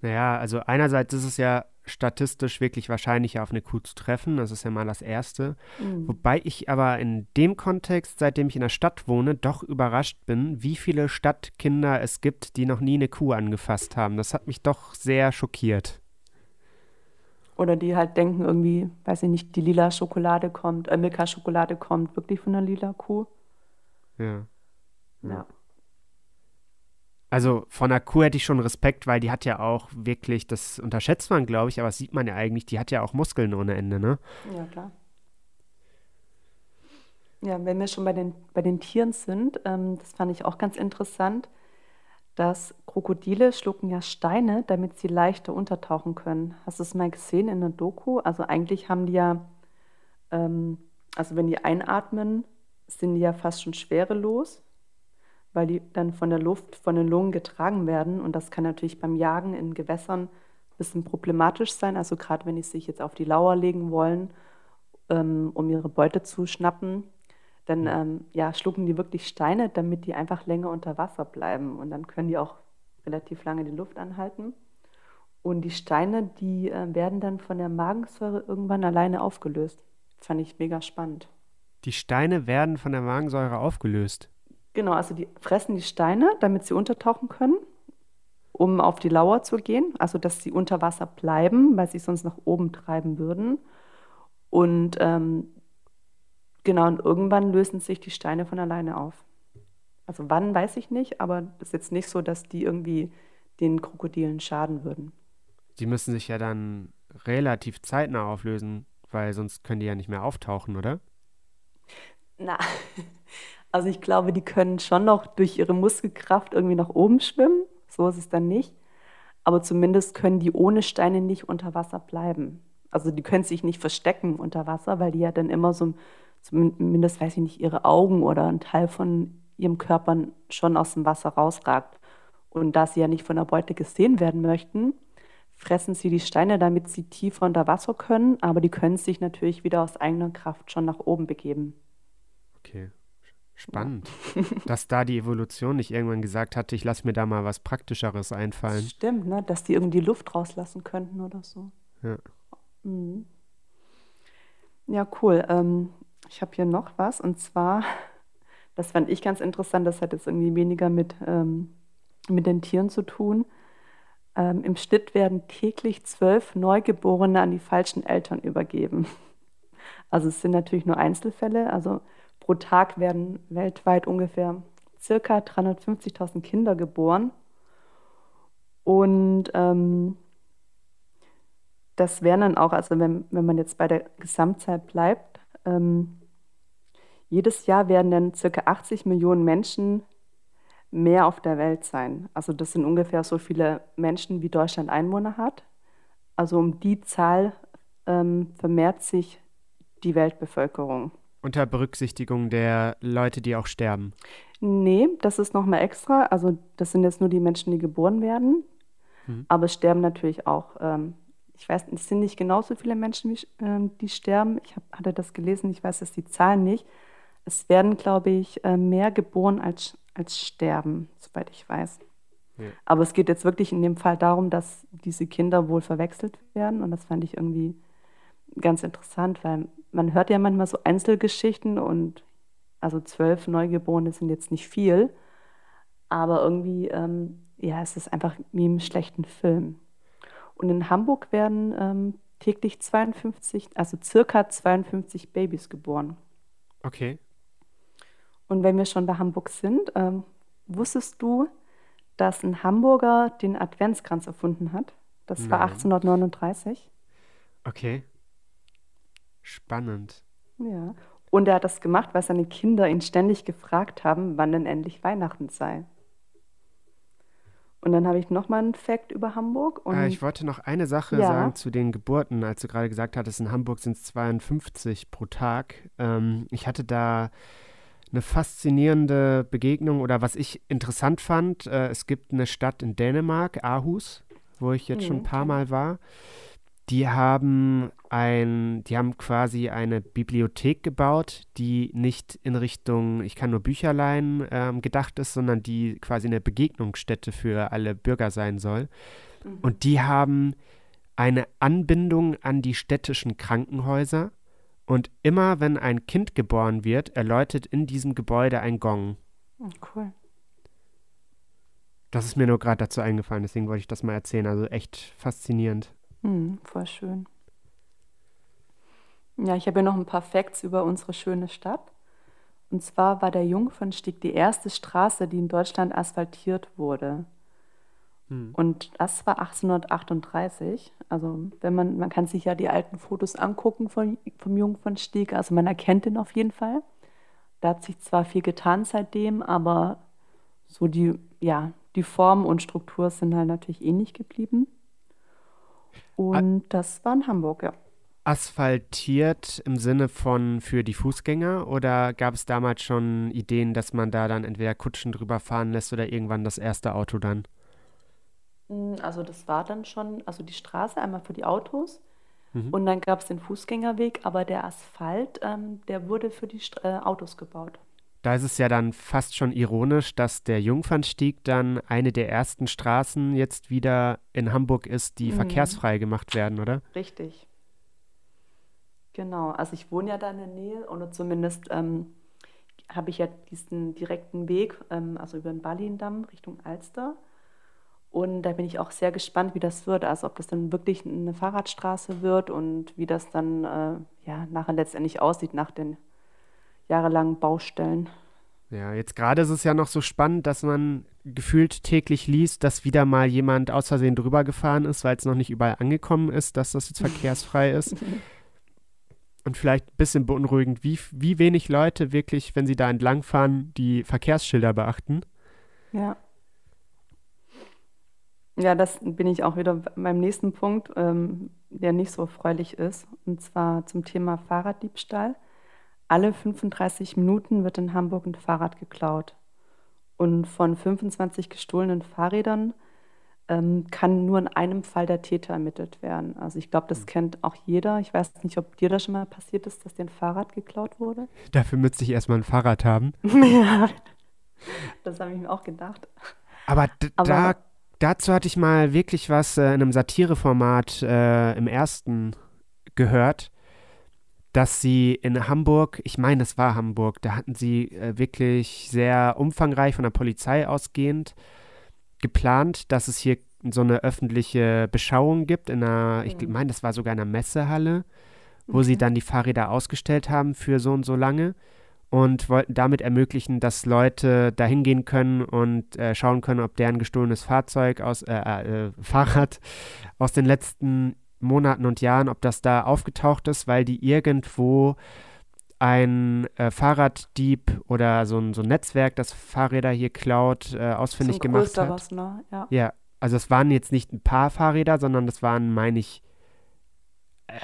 Naja, also einerseits ist es ja statistisch wirklich wahrscheinlicher, auf eine Kuh zu treffen. Das ist ja mal das Erste. Mhm. Wobei ich aber in dem Kontext, seitdem ich in der Stadt wohne, doch überrascht bin, wie viele Stadtkinder es gibt, die noch nie eine Kuh angefasst haben. Das hat mich doch sehr schockiert. Oder die halt denken irgendwie, weiß ich nicht, die lila Schokolade kommt, äh, Milka-Schokolade kommt wirklich von der lila Kuh. Ja. Ja. Also von der Kuh hätte ich schon Respekt, weil die hat ja auch wirklich, das unterschätzt man, glaube ich, aber das sieht man ja eigentlich, die hat ja auch Muskeln ohne Ende, ne? Ja, klar. Ja, wenn wir schon bei den, bei den Tieren sind, ähm, das fand ich auch ganz interessant dass Krokodile schlucken ja Steine, damit sie leichter untertauchen können. Hast du es mal gesehen in der Doku? Also eigentlich haben die ja, ähm, also wenn die einatmen, sind die ja fast schon schwerelos, weil die dann von der Luft, von den Lungen getragen werden. Und das kann natürlich beim Jagen in Gewässern ein bisschen problematisch sein. Also gerade wenn die sich jetzt auf die Lauer legen wollen, ähm, um ihre Beute zu schnappen, dann ähm, ja, schlucken die wirklich Steine, damit die einfach länger unter Wasser bleiben. Und dann können die auch relativ lange die Luft anhalten. Und die Steine, die äh, werden dann von der Magensäure irgendwann alleine aufgelöst. Fand ich mega spannend. Die Steine werden von der Magensäure aufgelöst. Genau, also die fressen die Steine, damit sie untertauchen können, um auf die Lauer zu gehen. Also dass sie unter Wasser bleiben, weil sie sonst nach oben treiben würden. Und ähm, Genau, und irgendwann lösen sich die Steine von alleine auf. Also wann, weiß ich nicht, aber es ist jetzt nicht so, dass die irgendwie den Krokodilen schaden würden. Die müssen sich ja dann relativ zeitnah auflösen, weil sonst können die ja nicht mehr auftauchen, oder? Na, also ich glaube, die können schon noch durch ihre Muskelkraft irgendwie nach oben schwimmen. So ist es dann nicht. Aber zumindest können die ohne Steine nicht unter Wasser bleiben. Also die können sich nicht verstecken unter Wasser, weil die ja dann immer so zumindest weiß ich nicht, ihre Augen oder ein Teil von ihrem Körper schon aus dem Wasser rausragt. Und da sie ja nicht von der Beute gesehen werden möchten, fressen sie die Steine, damit sie tiefer unter Wasser können, aber die können sich natürlich wieder aus eigener Kraft schon nach oben begeben. Okay. Spannend, ja. dass da die Evolution nicht irgendwann gesagt hatte, ich lasse mir da mal was Praktischeres einfallen. Stimmt, ne? dass die irgendwie Luft rauslassen könnten oder so. Ja, mhm. ja cool. Ähm, ich habe hier noch was und zwar, das fand ich ganz interessant, das hat jetzt irgendwie weniger mit, ähm, mit den Tieren zu tun. Ähm, Im Schnitt werden täglich zwölf Neugeborene an die falschen Eltern übergeben. Also es sind natürlich nur Einzelfälle. Also pro Tag werden weltweit ungefähr circa 350.000 Kinder geboren. Und ähm, das wären dann auch, also wenn, wenn man jetzt bei der Gesamtzahl bleibt, ähm, jedes Jahr werden dann circa 80 Millionen Menschen mehr auf der Welt sein. Also das sind ungefähr so viele Menschen, wie Deutschland Einwohner hat. Also um die Zahl ähm, vermehrt sich die Weltbevölkerung. Unter Berücksichtigung der Leute, die auch sterben? Nee, das ist nochmal extra. Also das sind jetzt nur die Menschen, die geboren werden. Mhm. Aber es sterben natürlich auch, ähm, ich weiß, es sind nicht genauso viele Menschen, wie, äh, die sterben. Ich hab, hatte das gelesen, ich weiß jetzt die Zahlen nicht. Es werden, glaube ich, äh, mehr geboren als, als sterben, soweit ich weiß. Ja. Aber es geht jetzt wirklich in dem Fall darum, dass diese Kinder wohl verwechselt werden. Und das fand ich irgendwie ganz interessant, weil man hört ja manchmal so Einzelgeschichten und also zwölf Neugeborene sind jetzt nicht viel, aber irgendwie, ähm, ja, es ist einfach wie im schlechten Film. Und in Hamburg werden ähm, täglich 52, also circa 52 Babys geboren. Okay. Und wenn wir schon bei Hamburg sind, ähm, wusstest du, dass ein Hamburger den Adventskranz erfunden hat? Das Nein. war 1839. Okay. Spannend. Ja. Und er hat das gemacht, weil seine Kinder ihn ständig gefragt haben, wann denn endlich Weihnachten sei. Und dann habe ich noch mal einen Fakt über Hamburg. Äh, ich wollte noch eine Sache ja. sagen zu den Geburten, als du gerade gesagt hattest, in Hamburg sind es 52 pro Tag. Ähm, ich hatte da eine faszinierende Begegnung oder was ich interessant fand. Äh, es gibt eine Stadt in Dänemark, Aarhus, wo ich jetzt mhm. schon ein paar Mal war. Die haben ein, die haben quasi eine Bibliothek gebaut, die nicht in Richtung, ich kann nur Bücherlein ähm, gedacht ist, sondern die quasi eine Begegnungsstätte für alle Bürger sein soll. Mhm. Und die haben eine Anbindung an die städtischen Krankenhäuser. Und immer wenn ein Kind geboren wird, erläutet in diesem Gebäude ein Gong. Oh, cool. Das ist mir nur gerade dazu eingefallen, deswegen wollte ich das mal erzählen. Also echt faszinierend. Hm, voll schön. Ja, ich habe hier noch ein paar Facts über unsere schöne Stadt. Und zwar war der Jungfernstieg die erste Straße, die in Deutschland asphaltiert wurde. Hm. Und das war 1838. Also wenn man, man kann sich ja die alten Fotos angucken von, vom Jungfernstieg, also man erkennt ihn auf jeden Fall. Da hat sich zwar viel getan seitdem, aber so die, ja, die Form und Struktur sind halt natürlich ähnlich geblieben. Und A das war in Hamburg, ja. Asphaltiert im Sinne von für die Fußgänger oder gab es damals schon Ideen, dass man da dann entweder Kutschen drüber fahren lässt oder irgendwann das erste Auto dann? Hm, also das war dann schon, also die Straße einmal für die Autos mhm. und dann gab es den Fußgängerweg, aber der Asphalt, ähm, der wurde für die St äh, Autos gebaut. Da ist es ja dann fast schon ironisch, dass der Jungfernstieg dann eine der ersten Straßen jetzt wieder in Hamburg ist, die mhm. verkehrsfrei gemacht werden, oder? Richtig. Genau, also ich wohne ja da in der Nähe oder zumindest ähm, habe ich ja diesen direkten Weg, ähm, also über den Ballindamm Richtung Alster. Und da bin ich auch sehr gespannt, wie das wird. Also ob das dann wirklich eine Fahrradstraße wird und wie das dann äh, ja, nachher letztendlich aussieht nach den jahrelangen Baustellen. Ja, jetzt gerade ist es ja noch so spannend, dass man gefühlt täglich liest, dass wieder mal jemand aus Versehen drüber gefahren ist, weil es noch nicht überall angekommen ist, dass das jetzt verkehrsfrei ist. Und vielleicht ein bisschen beunruhigend, wie, wie wenig Leute wirklich, wenn sie da entlangfahren, die Verkehrsschilder beachten. Ja. Ja, das bin ich auch wieder beim nächsten Punkt, ähm, der nicht so erfreulich ist, und zwar zum Thema Fahrraddiebstahl. Alle 35 Minuten wird in Hamburg ein Fahrrad geklaut. Und von 25 gestohlenen Fahrrädern ähm, kann nur in einem Fall der Täter ermittelt werden. Also ich glaube, das hm. kennt auch jeder. Ich weiß nicht, ob dir das schon mal passiert ist, dass dir ein Fahrrad geklaut wurde. Dafür müsste ich erstmal ein Fahrrad haben. ja, das habe ich mir auch gedacht. Aber, Aber da, dazu hatte ich mal wirklich was äh, in einem Satireformat äh, im ersten gehört dass sie in Hamburg, ich meine, das war Hamburg, da hatten sie äh, wirklich sehr umfangreich von der Polizei ausgehend geplant, dass es hier so eine öffentliche Beschauung gibt in einer, ich mhm. meine, das war sogar in einer Messehalle, wo okay. sie dann die Fahrräder ausgestellt haben für so und so lange. und wollten damit ermöglichen, dass Leute dahin gehen können und äh, schauen können, ob deren gestohlenes Fahrzeug aus äh, äh, Fahrrad aus den letzten Monaten und Jahren, ob das da aufgetaucht ist, weil die irgendwo ein äh, Fahrraddieb oder so ein, so ein Netzwerk, das Fahrräder hier klaut, äh, ausfindig gemacht hat. Was, ne? ja. ja, also es waren jetzt nicht ein paar Fahrräder, sondern das waren, meine ich, äh,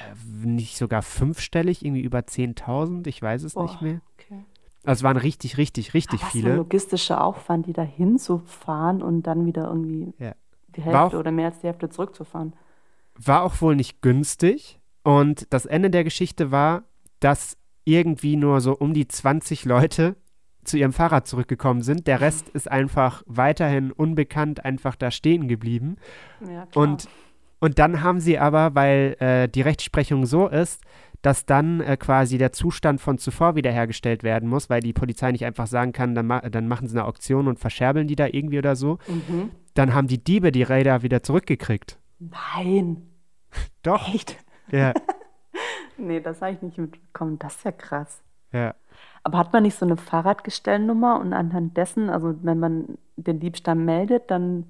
nicht sogar fünfstellig, irgendwie über 10.000, ich weiß es oh, nicht mehr. Okay. Also es waren richtig, richtig, richtig Aber viele. So logistische Aufwand, die da hinzufahren und dann wieder irgendwie ja. die Hälfte auch, oder mehr als die Hälfte zurückzufahren. War auch wohl nicht günstig. Und das Ende der Geschichte war, dass irgendwie nur so um die 20 Leute zu ihrem Fahrrad zurückgekommen sind. Der Rest ist einfach weiterhin unbekannt, einfach da stehen geblieben. Ja, und, und dann haben sie aber, weil äh, die Rechtsprechung so ist, dass dann äh, quasi der Zustand von zuvor wiederhergestellt werden muss, weil die Polizei nicht einfach sagen kann, dann, ma dann machen sie eine Auktion und verscherbeln die da irgendwie oder so. Mhm. Dann haben die Diebe die Räder wieder zurückgekriegt. Nein. Doch. Echt? Ja. nee, das habe ich nicht mitbekommen. Das ist ja krass. Ja. Aber hat man nicht so eine Fahrradgestellnummer und anhand dessen, also wenn man den Diebstahl meldet, dann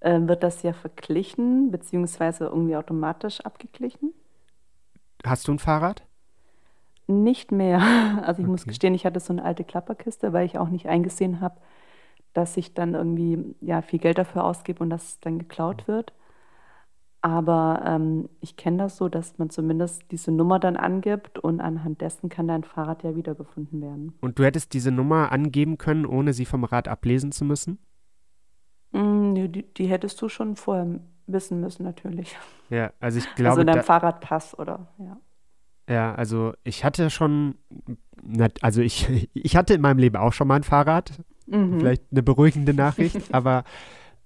äh, wird das ja verglichen, beziehungsweise irgendwie automatisch abgeglichen? Hast du ein Fahrrad? Nicht mehr. Also ich okay. muss gestehen, ich hatte so eine alte Klapperkiste, weil ich auch nicht eingesehen habe, dass ich dann irgendwie ja viel Geld dafür ausgebe und das dann geklaut wird. Aber ähm, ich kenne das so, dass man zumindest diese Nummer dann angibt und anhand dessen kann dein Fahrrad ja wiedergefunden werden. Und du hättest diese Nummer angeben können, ohne sie vom Rad ablesen zu müssen? Mm, die, die, hättest du schon vorher wissen müssen, natürlich. Ja, also ich glaube. Also in deinem Fahrradpass oder, ja. Ja, also ich hatte schon, also ich, ich hatte in meinem Leben auch schon mal ein Fahrrad. Mhm. Vielleicht eine beruhigende Nachricht, aber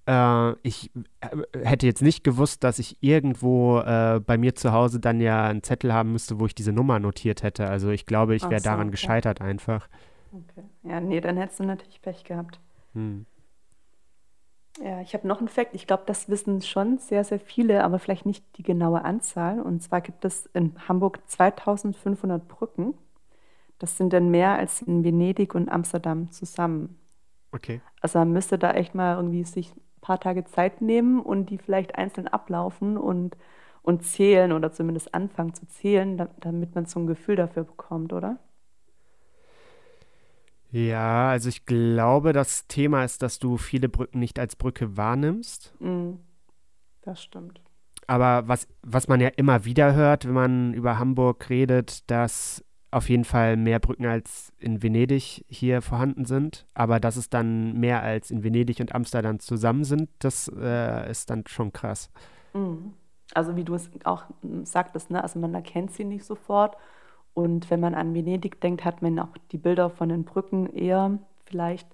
äh, ich äh, hätte jetzt nicht gewusst, dass ich irgendwo äh, bei mir zu Hause dann ja einen Zettel haben müsste, wo ich diese Nummer notiert hätte. Also ich glaube, ich wäre so, daran okay. gescheitert einfach. Okay. Ja, nee, dann hättest du natürlich Pech gehabt. Hm. Ja, ich habe noch einen Fakt. Ich glaube, das wissen schon sehr, sehr viele, aber vielleicht nicht die genaue Anzahl. Und zwar gibt es in Hamburg 2500 Brücken. Das sind dann mehr als in Venedig und Amsterdam zusammen. Okay. Also man müsste da echt mal irgendwie sich paar Tage Zeit nehmen und die vielleicht einzeln ablaufen und, und zählen oder zumindest anfangen zu zählen, damit man so ein Gefühl dafür bekommt, oder? Ja, also ich glaube, das Thema ist, dass du viele Brücken nicht als Brücke wahrnimmst. Mm, das stimmt. Aber was, was man ja immer wieder hört, wenn man über Hamburg redet, dass auf jeden Fall mehr Brücken als in Venedig hier vorhanden sind. Aber dass es dann mehr als in Venedig und Amsterdam zusammen sind, das äh, ist dann schon krass. Mhm. Also wie du es auch sagtest, ne? also man erkennt sie nicht sofort. Und wenn man an Venedig denkt, hat man auch die Bilder von den Brücken eher vielleicht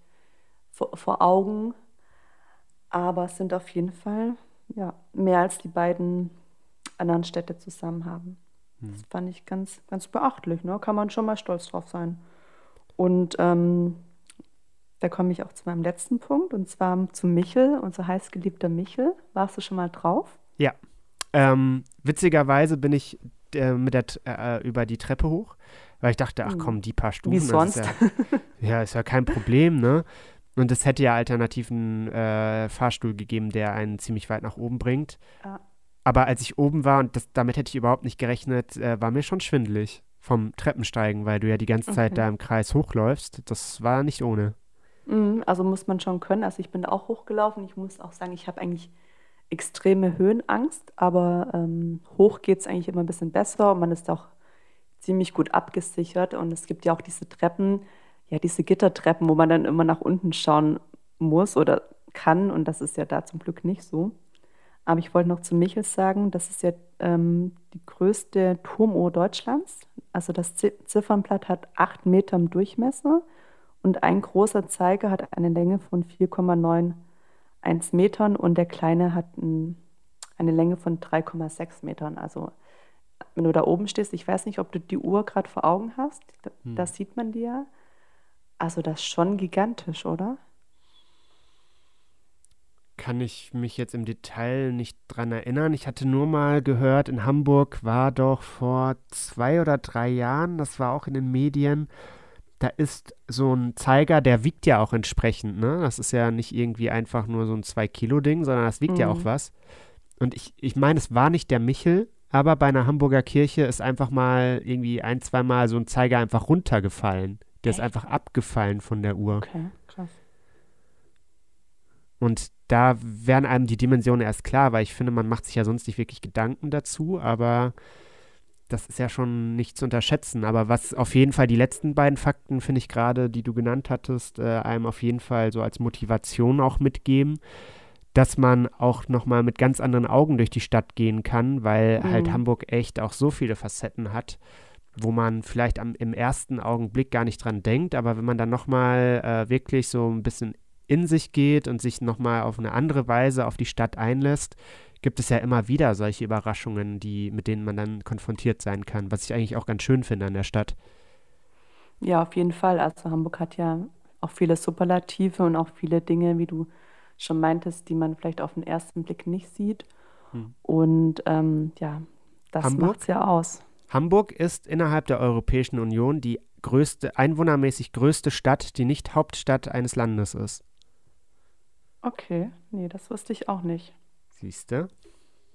vor, vor Augen. Aber es sind auf jeden Fall ja, mehr als die beiden anderen Städte zusammen haben. Das hm. fand ich ganz, ganz beachtlich. Ne? Kann man schon mal stolz drauf sein. Und ähm, da komme ich auch zu meinem letzten Punkt, und zwar zu Michel, unser heißgeliebter Michel. Warst du schon mal drauf? Ja. Ähm, witzigerweise bin ich äh, mit der, äh, über die Treppe hoch, weil ich dachte, ach hm. komm, die paar Stufen. Wie sonst? Ist ja, ja, ist ja kein Problem, ne? Und es hätte ja alternativen äh, Fahrstuhl gegeben, der einen ziemlich weit nach oben bringt. Ja. Aber als ich oben war, und das, damit hätte ich überhaupt nicht gerechnet, äh, war mir schon schwindelig vom Treppensteigen, weil du ja die ganze okay. Zeit da im Kreis hochläufst. Das war nicht ohne. Mhm, also muss man schon können. Also ich bin auch hochgelaufen. Ich muss auch sagen, ich habe eigentlich extreme Höhenangst, aber ähm, hoch geht es eigentlich immer ein bisschen besser und man ist auch ziemlich gut abgesichert. Und es gibt ja auch diese Treppen, ja, diese Gittertreppen, wo man dann immer nach unten schauen muss oder kann. Und das ist ja da zum Glück nicht so. Aber ich wollte noch zu Michels sagen, das ist ja ähm, die größte Turmuhr Deutschlands. Also das Ziffernblatt hat acht Meter im Durchmesser und ein großer Zeiger hat eine Länge von 4,91 Metern und der kleine hat ein, eine Länge von 3,6 Metern. Also wenn du da oben stehst, ich weiß nicht, ob du die Uhr gerade vor Augen hast, hm. das sieht man dir. Also das ist schon gigantisch, oder? Kann ich mich jetzt im Detail nicht dran erinnern. Ich hatte nur mal gehört, in Hamburg war doch vor zwei oder drei Jahren, das war auch in den Medien, da ist so ein Zeiger, der wiegt ja auch entsprechend, ne? Das ist ja nicht irgendwie einfach nur so ein 2-Kilo-Ding, sondern das wiegt mhm. ja auch mhm. was. Und ich, ich meine, es war nicht der Michel, aber bei einer Hamburger Kirche ist einfach mal irgendwie ein, zweimal so ein Zeiger einfach runtergefallen. Der Echt? ist einfach abgefallen von der Uhr. Okay. Und da werden einem die Dimensionen erst klar, weil ich finde, man macht sich ja sonst nicht wirklich Gedanken dazu, aber das ist ja schon nicht zu unterschätzen. Aber was auf jeden Fall die letzten beiden Fakten, finde ich gerade, die du genannt hattest, äh, einem auf jeden Fall so als Motivation auch mitgeben, dass man auch nochmal mit ganz anderen Augen durch die Stadt gehen kann, weil halt mhm. halt Hamburg echt auch so viele Facetten hat wo man vielleicht am, im ersten Augenblick gar nicht dran denkt, aber wenn man dann nochmal äh, wirklich so ein bisschen in sich geht und sich nochmal auf eine andere Weise auf die Stadt einlässt, gibt es ja immer wieder solche Überraschungen, die, mit denen man dann konfrontiert sein kann, was ich eigentlich auch ganz schön finde an der Stadt. Ja, auf jeden Fall. Also Hamburg hat ja auch viele Superlative und auch viele Dinge, wie du schon meintest, die man vielleicht auf den ersten Blick nicht sieht. Hm. Und ähm, ja, das macht es ja aus. Hamburg ist innerhalb der Europäischen Union die größte, einwohnermäßig größte Stadt, die nicht Hauptstadt eines Landes ist. Okay, nee, das wusste ich auch nicht. Siehste?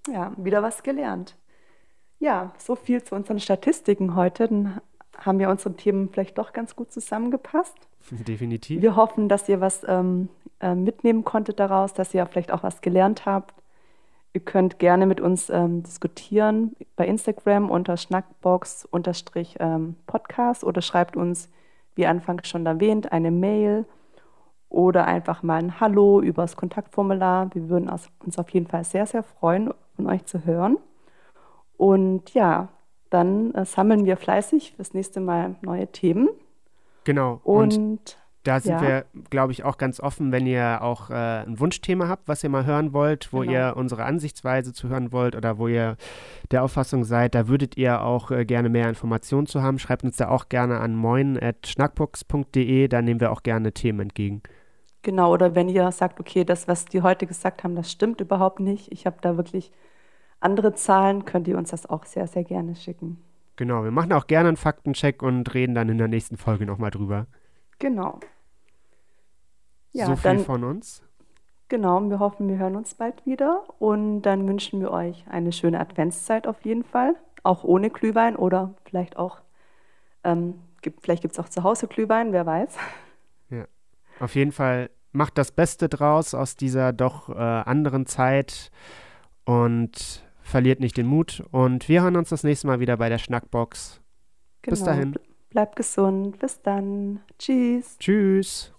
Ja, wieder was gelernt. Ja, so viel zu unseren Statistiken heute. Dann haben ja unsere Themen vielleicht doch ganz gut zusammengepasst. Definitiv. Wir hoffen, dass ihr was ähm, äh, mitnehmen konntet daraus, dass ihr vielleicht auch was gelernt habt. Ihr könnt gerne mit uns ähm, diskutieren bei Instagram unter Schnackbox-Podcast ähm, oder schreibt uns, wie anfangs schon erwähnt, eine Mail oder einfach mal ein Hallo übers Kontaktformular. Wir würden uns auf jeden Fall sehr, sehr freuen, von euch zu hören. Und ja, dann äh, sammeln wir fleißig fürs nächste Mal neue Themen. Genau. Und, und da sind ja. wir, glaube ich, auch ganz offen, wenn ihr auch äh, ein Wunschthema habt, was ihr mal hören wollt, wo genau. ihr unsere Ansichtsweise zu hören wollt oder wo ihr der Auffassung seid, da würdet ihr auch äh, gerne mehr Informationen zu haben. Schreibt uns da auch gerne an moin.schnackbox.de, da nehmen wir auch gerne Themen entgegen. Genau, oder wenn ihr sagt, okay, das, was die heute gesagt haben, das stimmt überhaupt nicht, ich habe da wirklich andere Zahlen, könnt ihr uns das auch sehr, sehr gerne schicken. Genau, wir machen auch gerne einen Faktencheck und reden dann in der nächsten Folge nochmal drüber. Genau. Ja, so viel dann, von uns. Genau, wir hoffen, wir hören uns bald wieder und dann wünschen wir euch eine schöne Adventszeit auf jeden Fall, auch ohne Glühwein oder vielleicht auch, ähm, gibt, vielleicht gibt es auch zu Hause Glühwein, wer weiß. Ja, auf jeden Fall macht das Beste draus aus dieser doch äh, anderen Zeit und verliert nicht den Mut. Und wir hören uns das nächste Mal wieder bei der Schnackbox. Genau. Bis dahin. Bleibt gesund. Bis dann. Tschüss. Tschüss.